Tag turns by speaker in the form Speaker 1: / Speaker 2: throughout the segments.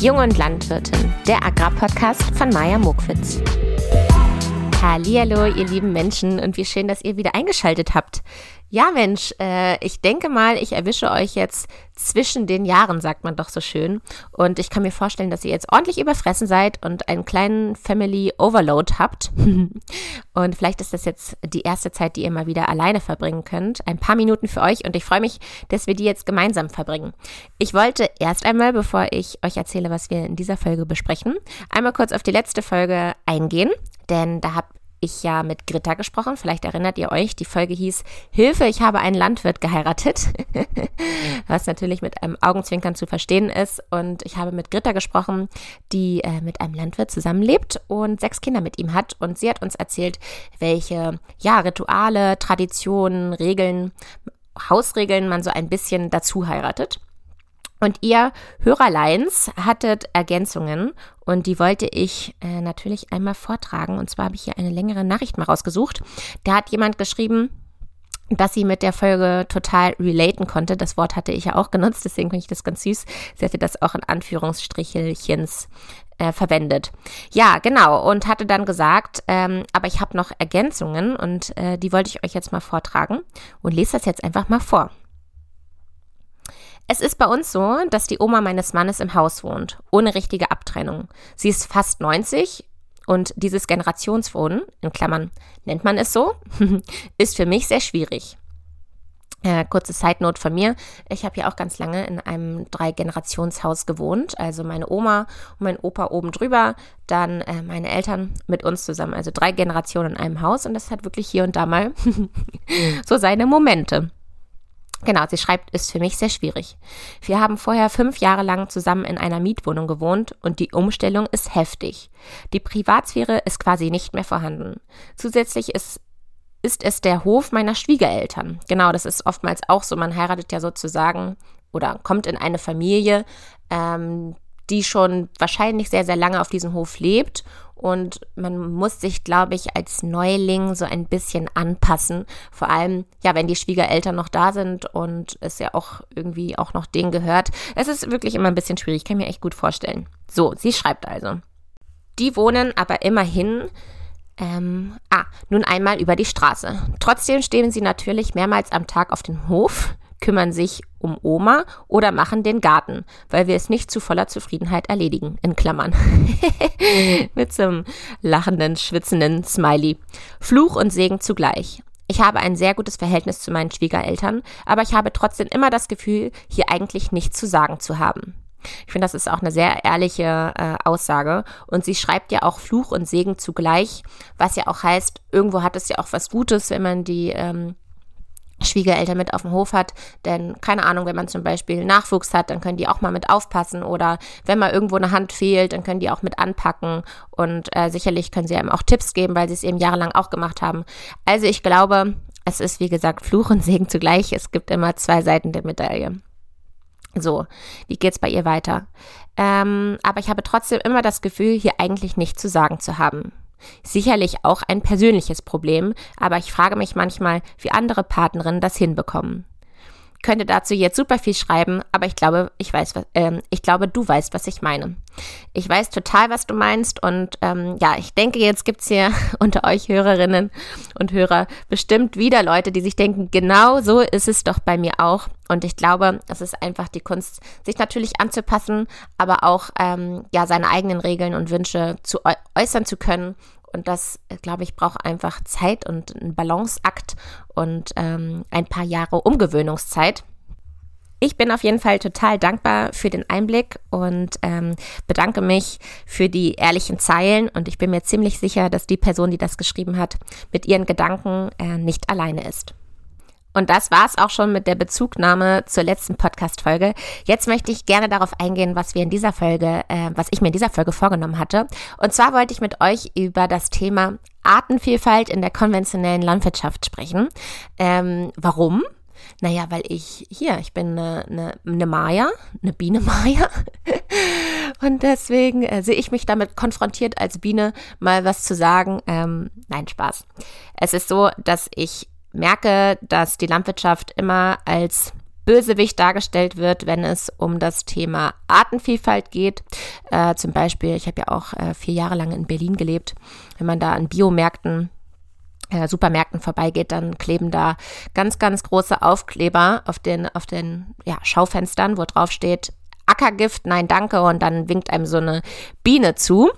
Speaker 1: Jung und Landwirtin, der Agrarpodcast von Maja Mokwitz. Hallihallo, ihr lieben Menschen und wie schön, dass ihr wieder eingeschaltet habt. Ja, Mensch, äh, ich denke mal, ich erwische euch jetzt zwischen den Jahren, sagt man doch so schön. Und ich kann mir vorstellen, dass ihr jetzt ordentlich überfressen seid und einen kleinen Family Overload habt. und vielleicht ist das jetzt die erste Zeit, die ihr mal wieder alleine verbringen könnt. Ein paar Minuten für euch und ich freue mich, dass wir die jetzt gemeinsam verbringen. Ich wollte erst einmal, bevor ich euch erzähle, was wir in dieser Folge besprechen, einmal kurz auf die letzte Folge eingehen. Denn da habe ich ja mit Gritta gesprochen. Vielleicht erinnert ihr euch, die Folge hieß Hilfe, ich habe einen Landwirt geheiratet. Was natürlich mit einem Augenzwinkern zu verstehen ist. Und ich habe mit Gritta gesprochen, die äh, mit einem Landwirt zusammenlebt und sechs Kinder mit ihm hat. Und sie hat uns erzählt, welche ja, Rituale, Traditionen, Regeln, Hausregeln man so ein bisschen dazu heiratet. Und ihr Hörerleins hattet Ergänzungen und die wollte ich äh, natürlich einmal vortragen. Und zwar habe ich hier eine längere Nachricht mal rausgesucht. Da hat jemand geschrieben, dass sie mit der Folge total relaten konnte. Das Wort hatte ich ja auch genutzt, deswegen finde ich das ganz süß. Sie hatte das auch in Anführungsstrichelchens äh, verwendet. Ja, genau. Und hatte dann gesagt, ähm, aber ich habe noch Ergänzungen und äh, die wollte ich euch jetzt mal vortragen und lese das jetzt einfach mal vor. Es ist bei uns so, dass die Oma meines Mannes im Haus wohnt, ohne richtige Abtrennung. Sie ist fast 90 und dieses Generationswohnen, in Klammern nennt man es so, ist für mich sehr schwierig. Äh, kurze Side-Note von mir. Ich habe ja auch ganz lange in einem Drei-Generationshaus gewohnt. Also meine Oma und mein Opa oben drüber, dann äh, meine Eltern mit uns zusammen. Also drei Generationen in einem Haus. Und das hat wirklich hier und da mal so seine Momente. Genau, sie schreibt, ist für mich sehr schwierig. Wir haben vorher fünf Jahre lang zusammen in einer Mietwohnung gewohnt und die Umstellung ist heftig. Die Privatsphäre ist quasi nicht mehr vorhanden. Zusätzlich ist, ist es der Hof meiner Schwiegereltern. Genau, das ist oftmals auch so. Man heiratet ja sozusagen oder kommt in eine Familie, ähm, die schon wahrscheinlich sehr, sehr lange auf diesem Hof lebt. Und man muss sich, glaube ich, als Neuling so ein bisschen anpassen. Vor allem, ja, wenn die Schwiegereltern noch da sind und es ja auch irgendwie auch noch denen gehört. Es ist wirklich immer ein bisschen schwierig, kann mir echt gut vorstellen. So, sie schreibt also. Die wohnen aber immerhin ähm, ah, nun einmal über die Straße. Trotzdem stehen sie natürlich mehrmals am Tag auf dem Hof, kümmern sich um Oma oder machen den Garten, weil wir es nicht zu voller Zufriedenheit erledigen, in Klammern. Mit so einem lachenden, schwitzenden Smiley. Fluch und Segen zugleich. Ich habe ein sehr gutes Verhältnis zu meinen Schwiegereltern, aber ich habe trotzdem immer das Gefühl, hier eigentlich nichts zu sagen zu haben. Ich finde, das ist auch eine sehr ehrliche äh, Aussage. Und sie schreibt ja auch Fluch und Segen zugleich, was ja auch heißt, irgendwo hat es ja auch was Gutes, wenn man die ähm, Schwiegereltern mit auf dem Hof hat. Denn keine Ahnung, wenn man zum Beispiel Nachwuchs hat, dann können die auch mal mit aufpassen. Oder wenn mal irgendwo eine Hand fehlt, dann können die auch mit anpacken. Und äh, sicherlich können sie einem auch Tipps geben, weil sie es eben jahrelang auch gemacht haben. Also ich glaube, es ist wie gesagt Fluch und Segen zugleich. Es gibt immer zwei Seiten der Medaille. So, wie geht's bei ihr weiter? Ähm, aber ich habe trotzdem immer das Gefühl, hier eigentlich nichts zu sagen zu haben. Sicherlich auch ein persönliches Problem, aber ich frage mich manchmal, wie andere Partnerinnen das hinbekommen. Könnte dazu jetzt super viel schreiben, aber ich glaube, ich weiß, was, äh, ich glaube, du weißt, was ich meine. Ich weiß total, was du meinst und ähm, ja, ich denke, jetzt gibt's hier unter euch Hörerinnen und Hörer bestimmt wieder Leute, die sich denken, genau so ist es doch bei mir auch. Und ich glaube, es ist einfach die Kunst, sich natürlich anzupassen, aber auch ähm, ja seine eigenen Regeln und Wünsche zu äußern zu können und das, glaube ich, braucht einfach Zeit und einen Balanceakt und ähm, ein paar Jahre Umgewöhnungszeit. Ich bin auf jeden Fall total dankbar für den Einblick und ähm, bedanke mich für die ehrlichen Zeilen. Und ich bin mir ziemlich sicher, dass die Person, die das geschrieben hat, mit ihren Gedanken äh, nicht alleine ist. Und das war es auch schon mit der Bezugnahme zur letzten Podcast-Folge. Jetzt möchte ich gerne darauf eingehen, was wir in dieser Folge, äh, was ich mir in dieser Folge vorgenommen hatte. Und zwar wollte ich mit euch über das Thema Artenvielfalt in der konventionellen Landwirtschaft sprechen. Ähm, warum? Naja, weil ich hier, ich bin eine, eine, eine Maya, eine Biene Maya. Und deswegen äh, sehe ich mich damit konfrontiert, als Biene mal was zu sagen. Ähm, nein, Spaß. Es ist so, dass ich merke, dass die Landwirtschaft immer als Bösewicht dargestellt wird, wenn es um das Thema Artenvielfalt geht. Äh, zum Beispiel, ich habe ja auch äh, vier Jahre lang in Berlin gelebt. Wenn man da an Biomärkten äh, Supermärkten vorbeigeht, dann kleben da ganz, ganz große Aufkleber auf den, auf den ja, Schaufenstern, wo drauf steht, Ackergift, nein, danke, und dann winkt einem so eine Biene zu.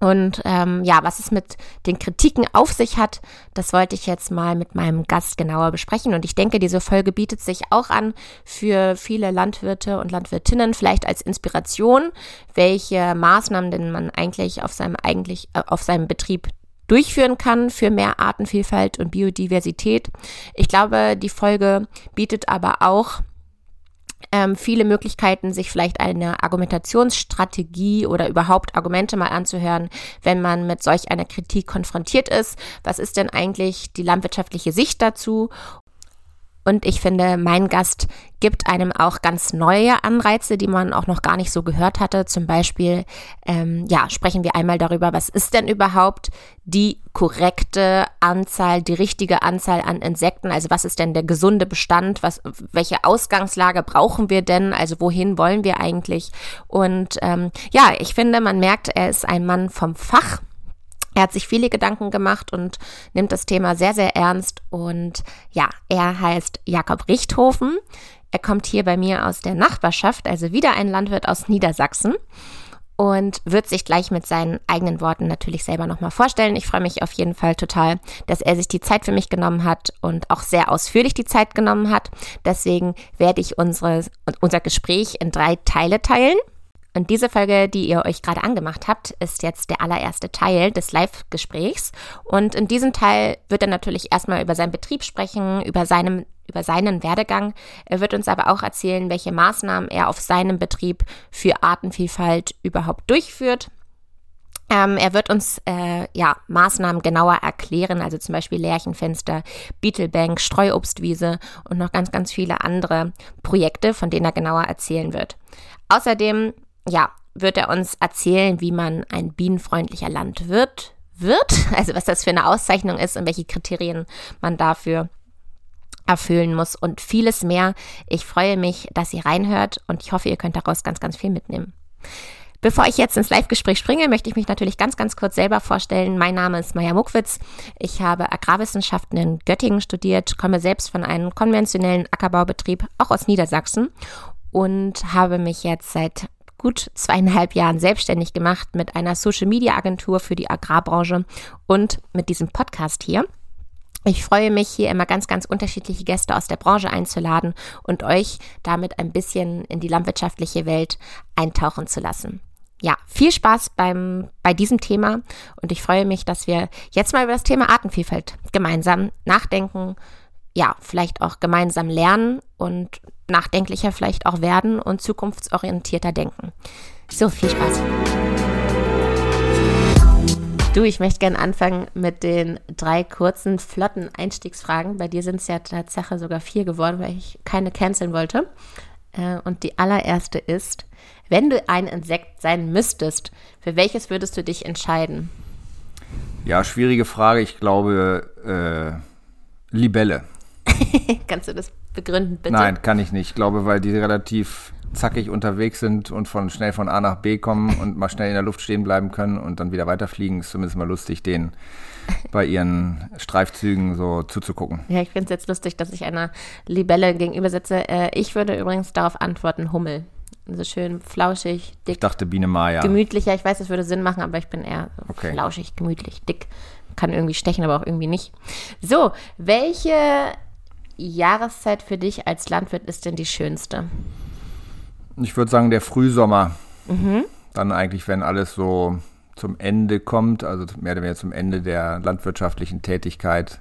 Speaker 1: Und ähm, ja, was es mit den Kritiken auf sich hat, das wollte ich jetzt mal mit meinem Gast genauer besprechen. Und ich denke, diese Folge bietet sich auch an für viele Landwirte und Landwirtinnen, vielleicht als Inspiration, welche Maßnahmen denn man eigentlich auf seinem eigentlich äh, auf seinem Betrieb durchführen kann für mehr Artenvielfalt und Biodiversität. Ich glaube, die Folge bietet aber auch ähm, viele Möglichkeiten, sich vielleicht eine Argumentationsstrategie oder überhaupt Argumente mal anzuhören, wenn man mit solch einer Kritik konfrontiert ist. Was ist denn eigentlich die landwirtschaftliche Sicht dazu? Und ich finde, mein Gast gibt einem auch ganz neue Anreize, die man auch noch gar nicht so gehört hatte. Zum Beispiel, ähm, ja, sprechen wir einmal darüber, was ist denn überhaupt die korrekte Anzahl, die richtige Anzahl an Insekten? Also was ist denn der gesunde Bestand? Was, welche Ausgangslage brauchen wir denn? Also wohin wollen wir eigentlich? Und ähm, ja, ich finde, man merkt, er ist ein Mann vom Fach. Er hat sich viele Gedanken gemacht und nimmt das Thema sehr, sehr ernst. Und ja, er heißt Jakob Richthofen. Er kommt hier bei mir aus der Nachbarschaft, also wieder ein Landwirt aus Niedersachsen und wird sich gleich mit seinen eigenen Worten natürlich selber nochmal vorstellen. Ich freue mich auf jeden Fall total, dass er sich die Zeit für mich genommen hat und auch sehr ausführlich die Zeit genommen hat. Deswegen werde ich unsere, unser Gespräch in drei Teile teilen. Und diese Folge, die ihr euch gerade angemacht habt, ist jetzt der allererste Teil des Live-Gesprächs. Und in diesem Teil wird er natürlich erstmal über seinen Betrieb sprechen, über seinem über seinen Werdegang. Er wird uns aber auch erzählen, welche Maßnahmen er auf seinem Betrieb für Artenvielfalt überhaupt durchführt. Ähm, er wird uns äh, ja Maßnahmen genauer erklären, also zum Beispiel Lärchenfenster, Beetlebank, Streuobstwiese und noch ganz, ganz viele andere Projekte, von denen er genauer erzählen wird. Außerdem ja, wird er uns erzählen, wie man ein bienenfreundlicher Landwirt wird, also was das für eine Auszeichnung ist und welche Kriterien man dafür erfüllen muss und vieles mehr. Ich freue mich, dass ihr reinhört und ich hoffe, ihr könnt daraus ganz, ganz viel mitnehmen. Bevor ich jetzt ins Live-Gespräch springe, möchte ich mich natürlich ganz, ganz kurz selber vorstellen. Mein Name ist Maja Muckwitz. Ich habe Agrarwissenschaften in Göttingen studiert, komme selbst von einem konventionellen Ackerbaubetrieb, auch aus Niedersachsen und habe mich jetzt seit gut zweieinhalb Jahren selbstständig gemacht mit einer Social-Media-Agentur für die Agrarbranche und mit diesem Podcast hier. Ich freue mich, hier immer ganz, ganz unterschiedliche Gäste aus der Branche einzuladen und euch damit ein bisschen in die landwirtschaftliche Welt eintauchen zu lassen. Ja, viel Spaß beim, bei diesem Thema und ich freue mich, dass wir jetzt mal über das Thema Artenvielfalt gemeinsam nachdenken, ja, vielleicht auch gemeinsam lernen und nachdenklicher vielleicht auch werden und zukunftsorientierter denken. So, viel Spaß. Du, ich möchte gerne anfangen mit den drei kurzen, flotten Einstiegsfragen. Bei dir sind es ja tatsächlich sogar vier geworden, weil ich keine canceln wollte. Äh, und die allererste ist, wenn du ein Insekt sein müsstest, für welches würdest du dich entscheiden?
Speaker 2: Ja, schwierige Frage. Ich glaube, äh, Libelle.
Speaker 1: Kannst du das begründen, bitte?
Speaker 2: Nein, kann ich nicht. Ich glaube, weil die relativ zackig unterwegs sind und von schnell von A nach B kommen und mal schnell in der Luft stehen bleiben können und dann wieder weiterfliegen, ist zumindest mal lustig, denen bei ihren Streifzügen so zuzugucken.
Speaker 1: Ja, ich finde es jetzt lustig, dass ich einer Libelle gegenüber sitze. Äh, ich würde übrigens darauf antworten, Hummel. So schön flauschig, dick.
Speaker 2: Ich dachte Biene Maya.
Speaker 1: Gemütlicher, ich weiß, das würde Sinn machen, aber ich bin eher okay. flauschig, gemütlich, dick. Kann irgendwie stechen, aber auch irgendwie nicht. So, welche Jahreszeit für dich als Landwirt ist denn die schönste?
Speaker 2: Ich würde sagen, der Frühsommer. Mhm. Dann eigentlich, wenn alles so zum Ende kommt, also mehr oder weniger zum Ende der landwirtschaftlichen Tätigkeit.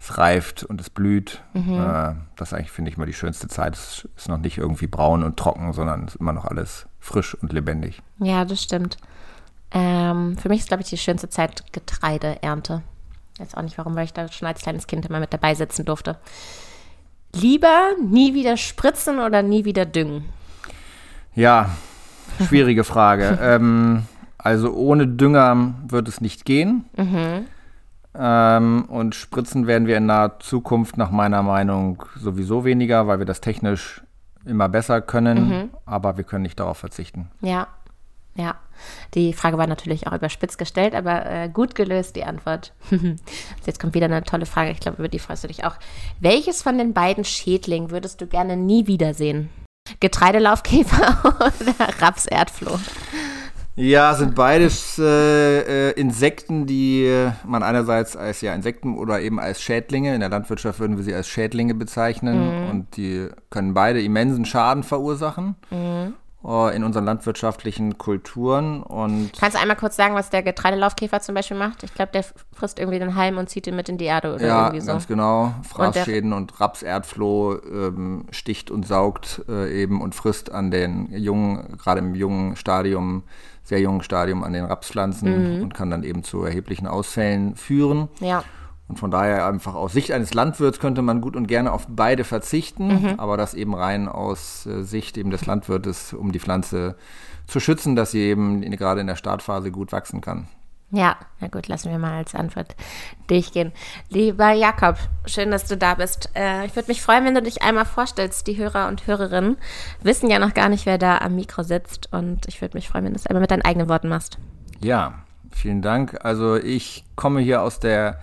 Speaker 2: Es reift und es blüht. Mhm. Äh, das eigentlich, finde ich, mal die schönste Zeit. Es ist noch nicht irgendwie braun und trocken, sondern es ist immer noch alles frisch und lebendig.
Speaker 1: Ja, das stimmt. Ähm, für mich ist, glaube ich, die schönste Zeit Getreideernte. Weiß auch nicht warum, weil ich da schon als kleines Kind immer mit dabei sitzen durfte. Lieber nie wieder spritzen oder nie wieder düngen?
Speaker 2: Ja, schwierige Frage. ähm, also ohne Dünger wird es nicht gehen. Mhm. Ähm, und spritzen werden wir in naher Zukunft nach meiner Meinung sowieso weniger, weil wir das technisch immer besser können, mhm. aber wir können nicht darauf verzichten.
Speaker 1: Ja, ja. Die Frage war natürlich auch überspitzt gestellt, aber äh, gut gelöst die Antwort. Jetzt kommt wieder eine tolle Frage, ich glaube, über die freust du dich auch. Welches von den beiden Schädlingen würdest du gerne nie wiedersehen? Getreidelaufkäfer oder Rapserdfloh?
Speaker 2: Ja, sind beides äh, äh, Insekten, die man einerseits als ja Insekten oder eben als Schädlinge, in der Landwirtschaft würden wir sie als Schädlinge bezeichnen, mhm. und die können beide immensen Schaden verursachen. Mhm. Äh, in unseren landwirtschaftlichen Kulturen. Und
Speaker 1: Kannst du einmal kurz sagen, was der Getreidelaufkäfer zum Beispiel macht? Ich glaube, der frisst irgendwie den Halm und zieht ihn mit in die Erde oder
Speaker 2: ja,
Speaker 1: irgendwie so.
Speaker 2: Ja, ganz genau. Fraßschäden und, und Rapserdfloh ähm, sticht und saugt äh, eben und frisst an den jungen, gerade im jungen Stadium, sehr jungen Stadium an den Rapspflanzen mhm. und kann dann eben zu erheblichen Ausfällen führen.
Speaker 1: Ja.
Speaker 2: Und von daher einfach aus Sicht eines Landwirts könnte man gut und gerne auf beide verzichten, mhm. aber das eben rein aus äh, Sicht eben des Landwirtes, um die Pflanze zu schützen, dass sie eben gerade in der Startphase gut wachsen kann.
Speaker 1: Ja, na gut, lassen wir mal als Antwort durchgehen. Lieber Jakob, schön, dass du da bist. Äh, ich würde mich freuen, wenn du dich einmal vorstellst. Die Hörer und Hörerinnen wissen ja noch gar nicht, wer da am Mikro sitzt. Und ich würde mich freuen, wenn du es einmal mit deinen eigenen Worten machst.
Speaker 2: Ja, vielen Dank. Also ich komme hier aus der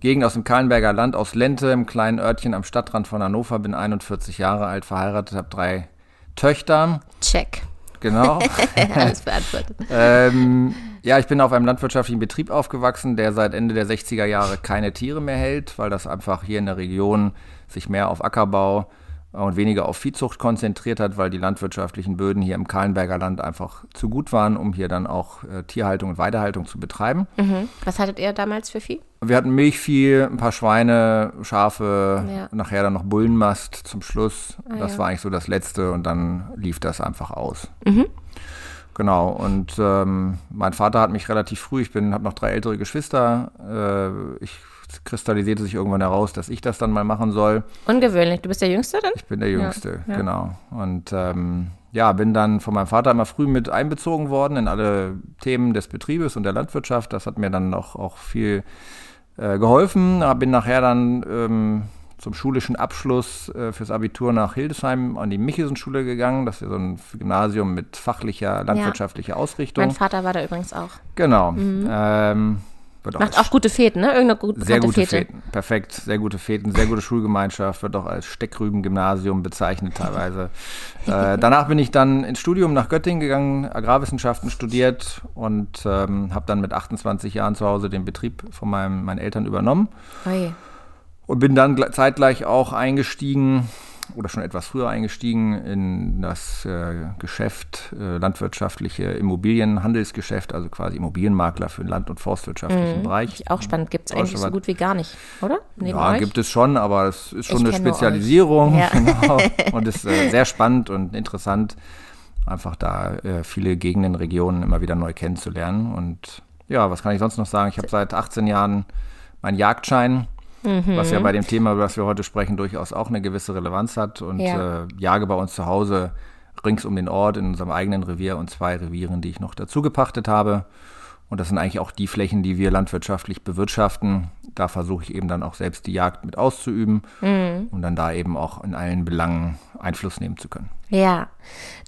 Speaker 2: Gegend aus dem Kahlenberger Land, aus Lente, im kleinen Örtchen am Stadtrand von Hannover, bin 41 Jahre alt, verheiratet, habe drei Töchter.
Speaker 1: Check.
Speaker 2: Genau.
Speaker 1: Alles beantwortet.
Speaker 2: ähm, ja, ich bin auf einem landwirtschaftlichen Betrieb aufgewachsen, der seit Ende der 60er Jahre keine Tiere mehr hält, weil das einfach hier in der Region sich mehr auf Ackerbau und weniger auf Viehzucht konzentriert hat, weil die landwirtschaftlichen Böden hier im Kahlenberger Land einfach zu gut waren, um hier dann auch äh, Tierhaltung und Weidehaltung zu betreiben.
Speaker 1: Mhm. Was hattet ihr damals für Vieh?
Speaker 2: Wir hatten Milchvieh, ein paar Schweine, Schafe, ja. nachher dann noch Bullenmast zum Schluss. Ah, das ja. war eigentlich so das Letzte und dann lief das einfach aus. Mhm. Genau, und ähm, mein Vater hat mich relativ früh, ich habe noch drei ältere Geschwister, äh, ich kristallisierte sich irgendwann heraus, dass ich das dann mal machen soll.
Speaker 1: Ungewöhnlich. Du bist der Jüngste dann?
Speaker 2: Ich bin der Jüngste, ja, ja. genau. Und ähm, ja, bin dann von meinem Vater immer früh mit einbezogen worden in alle Themen des Betriebes und der Landwirtschaft. Das hat mir dann auch, auch viel äh, geholfen. Bin nachher dann ähm, zum schulischen Abschluss äh, fürs Abitur nach Hildesheim an die Michelsen-Schule gegangen. Das ist so ein Gymnasium mit fachlicher, landwirtschaftlicher ja. Ausrichtung.
Speaker 1: Mein Vater war da übrigens auch.
Speaker 2: Genau. Mhm. Ähm,
Speaker 1: wird Macht auch gute Feten, ne? Irgendeine gut
Speaker 2: Sehr gute Fete. Feten, perfekt. Sehr gute Feten, sehr gute Schulgemeinschaft, wird auch als Steckrüben-Gymnasium bezeichnet teilweise. äh, danach bin ich dann ins Studium nach Göttingen gegangen, Agrarwissenschaften studiert und ähm, habe dann mit 28 Jahren zu Hause den Betrieb von meinem, meinen Eltern übernommen.
Speaker 1: Oje.
Speaker 2: Und bin dann zeitgleich auch eingestiegen oder schon etwas früher eingestiegen in das äh, Geschäft, äh, landwirtschaftliche Immobilienhandelsgeschäft, also quasi Immobilienmakler für den land- und forstwirtschaftlichen mhm. Bereich.
Speaker 1: Auch spannend, gibt es eigentlich so gut wie gar nicht, oder?
Speaker 2: Neben ja, euch? gibt es schon, aber es ist schon ich eine Spezialisierung ja. genau, und ist äh, sehr spannend und interessant, einfach da äh, viele Gegenden, Regionen immer wieder neu kennenzulernen. Und ja, was kann ich sonst noch sagen? Ich habe seit 18 Jahren meinen Jagdschein Mhm. Was ja bei dem Thema, über das wir heute sprechen, durchaus auch eine gewisse Relevanz hat. Und ja. äh, jage bei uns zu Hause rings um den Ort in unserem eigenen Revier und zwei Revieren, die ich noch dazu gepachtet habe. Und das sind eigentlich auch die Flächen, die wir landwirtschaftlich bewirtschaften. Da versuche ich eben dann auch selbst die Jagd mit auszuüben, mhm. um dann da eben auch in allen Belangen Einfluss nehmen zu können.
Speaker 1: Ja,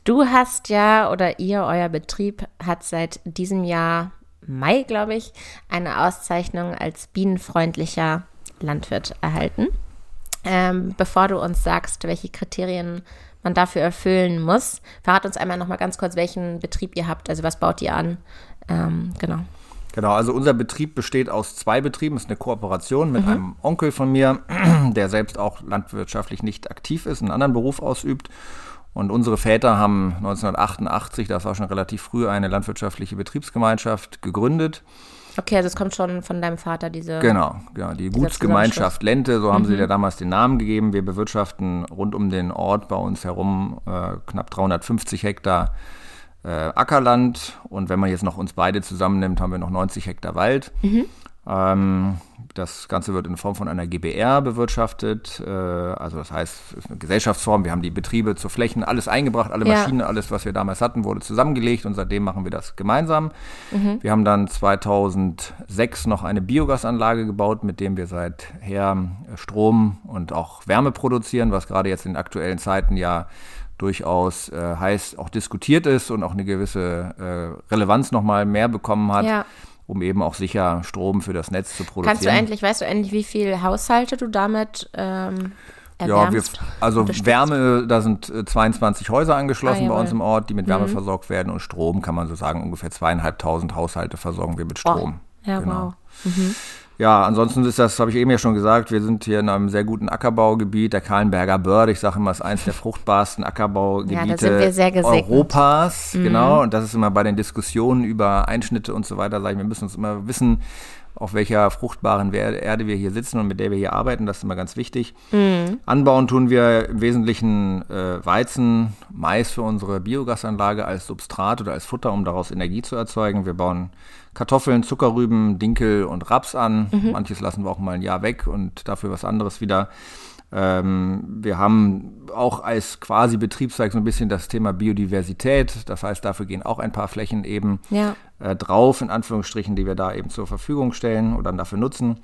Speaker 1: du hast ja oder ihr, euer Betrieb hat seit diesem Jahr Mai, glaube ich, eine Auszeichnung als bienenfreundlicher Landwirt erhalten. Ähm, bevor du uns sagst, welche Kriterien man dafür erfüllen muss, verrat uns einmal noch mal ganz kurz, welchen Betrieb ihr habt. Also was baut ihr an? Ähm, genau.
Speaker 2: Genau, also unser Betrieb besteht aus zwei Betrieben. Es ist eine Kooperation mit mhm. einem Onkel von mir, der selbst auch landwirtschaftlich nicht aktiv ist, einen anderen Beruf ausübt. Und unsere Väter haben 1988, das war schon relativ früh, eine landwirtschaftliche Betriebsgemeinschaft gegründet.
Speaker 1: Okay, also es kommt schon von deinem Vater, diese.
Speaker 2: Genau, genau die Gutsgemeinschaft Lente, so haben mhm. sie ja damals den Namen gegeben. Wir bewirtschaften rund um den Ort bei uns herum äh, knapp 350 Hektar äh, Ackerland. Und wenn man jetzt noch uns beide zusammennimmt, haben wir noch 90 Hektar Wald. Mhm. Ähm, das Ganze wird in Form von einer GBR bewirtschaftet. Äh, also das heißt, es ist eine Gesellschaftsform. Wir haben die Betriebe zu Flächen, alles eingebracht, alle Maschinen, ja. alles, was wir damals hatten, wurde zusammengelegt und seitdem machen wir das gemeinsam. Mhm. Wir haben dann 2006 noch eine Biogasanlage gebaut, mit dem wir seither Strom und auch Wärme produzieren, was gerade jetzt in aktuellen Zeiten ja durchaus äh, heiß auch diskutiert ist und auch eine gewisse äh, Relevanz nochmal mehr bekommen hat. Ja um eben auch sicher Strom für das Netz zu produzieren.
Speaker 1: Kannst du endlich, weißt du endlich, wie viele Haushalte du damit ähm,
Speaker 2: ja, wir, also Wärme, da sind 22 äh, Häuser angeschlossen ah, bei uns im Ort, die mit Wärme mhm. versorgt werden und Strom kann man so sagen, ungefähr zweieinhalbtausend Haushalte versorgen wir mit Strom.
Speaker 1: Oh, ja, genau. wow. Mhm.
Speaker 2: Ja, ansonsten ist das, habe ich eben ja schon gesagt, wir sind hier in einem sehr guten Ackerbaugebiet, der Kahlenberger Börde. Ich sage immer, es ist eines der fruchtbarsten Ackerbaugebiete
Speaker 1: ja,
Speaker 2: Europas. Mhm. Genau, und das ist immer bei den Diskussionen über Einschnitte und so weiter, sage ich, wir müssen uns immer wissen, auf welcher fruchtbaren Erde wir hier sitzen und mit der wir hier arbeiten. Das ist immer ganz wichtig. Mhm. Anbauen tun wir im Wesentlichen äh, Weizen, Mais für unsere Biogasanlage als Substrat oder als Futter, um daraus Energie zu erzeugen. Wir bauen Kartoffeln, Zuckerrüben, Dinkel und Raps an. Mhm. Manches lassen wir auch mal ein Jahr weg und dafür was anderes wieder. Ähm, wir haben auch als quasi Betriebszweig so ein bisschen das Thema Biodiversität. Das heißt, dafür gehen auch ein paar Flächen eben ja. äh, drauf, in Anführungsstrichen, die wir da eben zur Verfügung stellen oder dann dafür nutzen.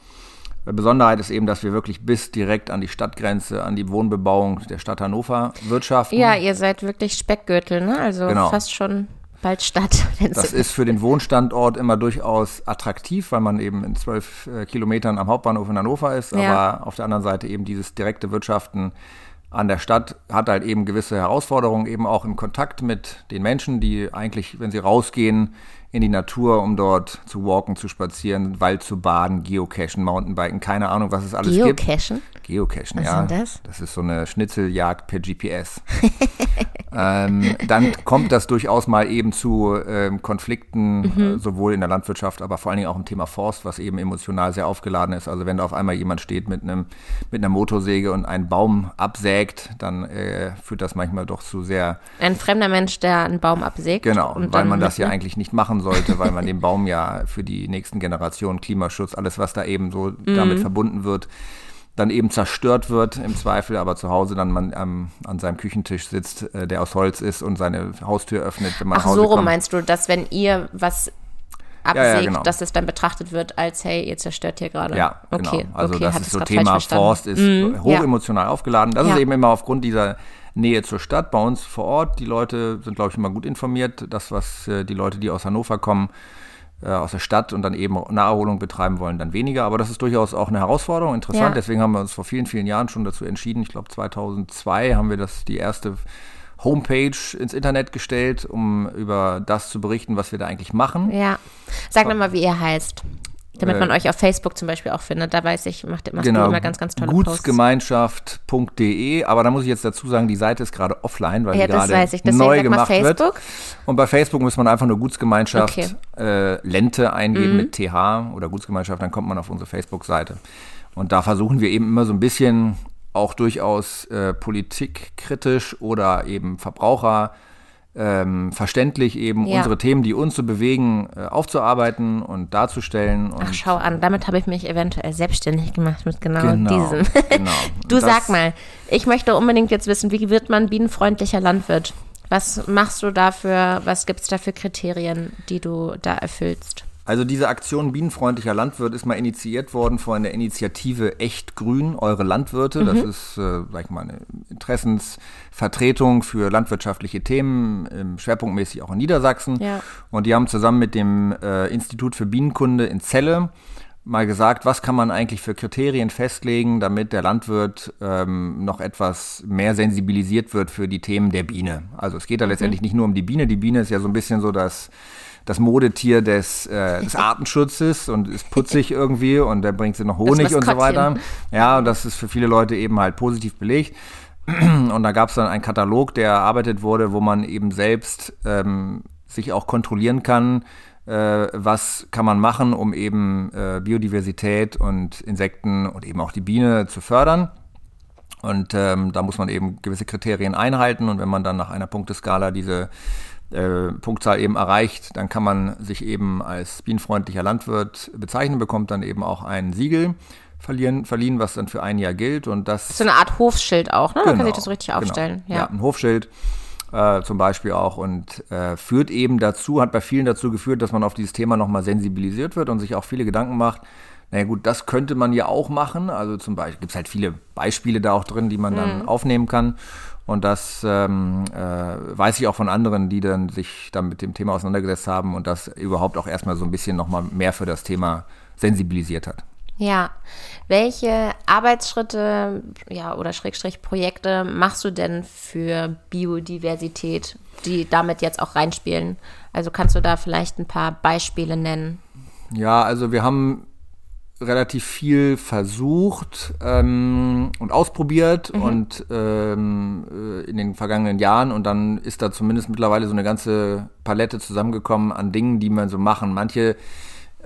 Speaker 2: Äh, Besonderheit ist eben, dass wir wirklich bis direkt an die Stadtgrenze, an die Wohnbebauung der Stadt Hannover wirtschaften.
Speaker 1: Ja, ihr seid wirklich Speckgürtel, ne? Also genau. fast schon bald statt.
Speaker 2: Das ist für den Wohnstandort immer durchaus attraktiv, weil man eben in zwölf äh, Kilometern am Hauptbahnhof in Hannover ist. Ja. Aber auf der anderen Seite eben dieses direkte Wirtschaften an der Stadt hat halt eben gewisse Herausforderungen, eben auch im Kontakt mit den Menschen, die eigentlich, wenn sie rausgehen, in die Natur, um dort zu walken, zu spazieren, Wald zu baden, Geocachen, Mountainbiken, keine Ahnung, was es alles
Speaker 1: Geocachen?
Speaker 2: gibt.
Speaker 1: Geocachen?
Speaker 2: Geocachen,
Speaker 1: ja. Was ist das?
Speaker 2: Das ist so eine Schnitzeljagd per GPS. ähm, dann kommt das durchaus mal eben zu ähm, Konflikten, mhm. äh, sowohl in der Landwirtschaft, aber vor allen Dingen auch im Thema Forst, was eben emotional sehr aufgeladen ist. Also wenn da auf einmal jemand steht mit einem mit einer Motorsäge und einen Baum absägt, dann äh, führt das manchmal doch zu sehr.
Speaker 1: Ein fremder Mensch, der einen Baum absägt.
Speaker 2: Genau, weil man das ja eigentlich nicht machen sollte, weil man den Baum ja für die nächsten Generationen Klimaschutz, alles was da eben so mhm. damit verbunden wird, dann eben zerstört wird, im Zweifel, aber zu Hause dann man ähm, an seinem Küchentisch sitzt, äh, der aus Holz ist und seine Haustür öffnet,
Speaker 1: wenn man Ach, nach Hause so rum kommt. meinst du, dass wenn ihr was absägt, ja, ja, genau. dass es dann betrachtet wird als, hey, ihr zerstört hier gerade.
Speaker 2: Ja, genau. okay. Also okay, das ist so Thema Forst ist mhm, hochemotional ja. aufgeladen. Das ist eben immer aufgrund dieser Nähe zur Stadt. Bei uns vor Ort, die Leute sind, glaube ich, immer gut informiert. Das, was äh, die Leute, die aus Hannover kommen, äh, aus der Stadt und dann eben Naherholung betreiben wollen, dann weniger. Aber das ist durchaus auch eine Herausforderung, interessant. Ja. Deswegen haben wir uns vor vielen, vielen Jahren schon dazu entschieden. Ich glaube, 2002 haben wir das die erste Homepage ins Internet gestellt, um über das zu berichten, was wir da eigentlich machen.
Speaker 1: Ja. Sag nochmal, wie ihr heißt. Damit man äh, euch auf Facebook zum Beispiel auch findet. Da weiß ich, macht, macht
Speaker 2: genau,
Speaker 1: immer ganz, ganz tolle
Speaker 2: Gutsgemeinschaft.de. Aber da muss ich jetzt dazu sagen, die Seite ist gerade offline, weil ja, die gerade neu gemacht wird. Und bei Facebook muss man einfach nur Gutsgemeinschaft okay. äh, Lente eingeben mhm. mit TH oder Gutsgemeinschaft, dann kommt man auf unsere Facebook-Seite. Und da versuchen wir eben immer so ein bisschen auch durchaus äh, politikkritisch oder eben Verbraucher ähm, verständlich eben ja. unsere Themen, die uns so bewegen, äh, aufzuarbeiten und darzustellen. Und
Speaker 1: Ach, schau an, damit habe ich mich eventuell selbstständig gemacht mit genau, genau diesem. Genau. du sag mal, ich möchte unbedingt jetzt wissen, wie wird man bienenfreundlicher Landwirt? Was machst du dafür, was gibt es da für Kriterien, die du da erfüllst?
Speaker 2: Also diese Aktion Bienenfreundlicher Landwirt ist mal initiiert worden von der Initiative Echt Grün, eure Landwirte. Mhm. Das ist, äh, sag ich mal, eine Interessensvertretung für landwirtschaftliche Themen, ähm, schwerpunktmäßig auch in Niedersachsen. Ja. Und die haben zusammen mit dem äh, Institut für Bienenkunde in Celle mal gesagt, was kann man eigentlich für Kriterien festlegen, damit der Landwirt ähm, noch etwas mehr sensibilisiert wird für die Themen der Biene. Also es geht da mhm. letztendlich nicht nur um die Biene. Die Biene ist ja so ein bisschen so das das Modetier des, äh, des Artenschutzes und ist putzig irgendwie und der bringt sie noch Honig und so weiter. Ja, und das ist für viele Leute eben halt positiv belegt. Und da gab es dann einen Katalog, der erarbeitet wurde, wo man eben selbst ähm, sich auch kontrollieren kann, äh, was kann man machen, um eben äh, Biodiversität und Insekten und eben auch die Biene zu fördern. Und ähm, da muss man eben gewisse Kriterien einhalten. Und wenn man dann nach einer Punkteskala diese äh, Punktzahl eben erreicht, dann kann man sich eben als bienenfreundlicher Landwirt bezeichnen, bekommt dann eben auch ein Siegel verlieren, verliehen, was dann für ein Jahr gilt. Und das
Speaker 1: so eine Art Hofschild auch, ne?
Speaker 2: Genau,
Speaker 1: Man kann sich das so richtig
Speaker 2: genau.
Speaker 1: aufstellen.
Speaker 2: Ja.
Speaker 1: Ja.
Speaker 2: ein Hofschild äh, zum Beispiel auch und äh, führt eben dazu, hat bei vielen dazu geführt, dass man auf dieses Thema nochmal sensibilisiert wird und sich auch viele Gedanken macht. Naja gut, das könnte man ja auch machen. Also zum Beispiel gibt es halt viele Beispiele da auch drin, die man dann aufnehmen kann. Und das ähm, äh, weiß ich auch von anderen, die dann sich dann mit dem Thema auseinandergesetzt haben und das überhaupt auch erstmal so ein bisschen nochmal mehr für das Thema sensibilisiert hat.
Speaker 1: Ja. Welche Arbeitsschritte ja, oder Schrägstrich Projekte machst du denn für Biodiversität, die damit jetzt auch reinspielen? Also kannst du da vielleicht ein paar Beispiele nennen?
Speaker 2: Ja, also wir haben relativ viel versucht ähm, und ausprobiert und ähm, äh, in den vergangenen Jahren und dann ist da zumindest mittlerweile so eine ganze Palette zusammengekommen an Dingen, die man so machen. Manche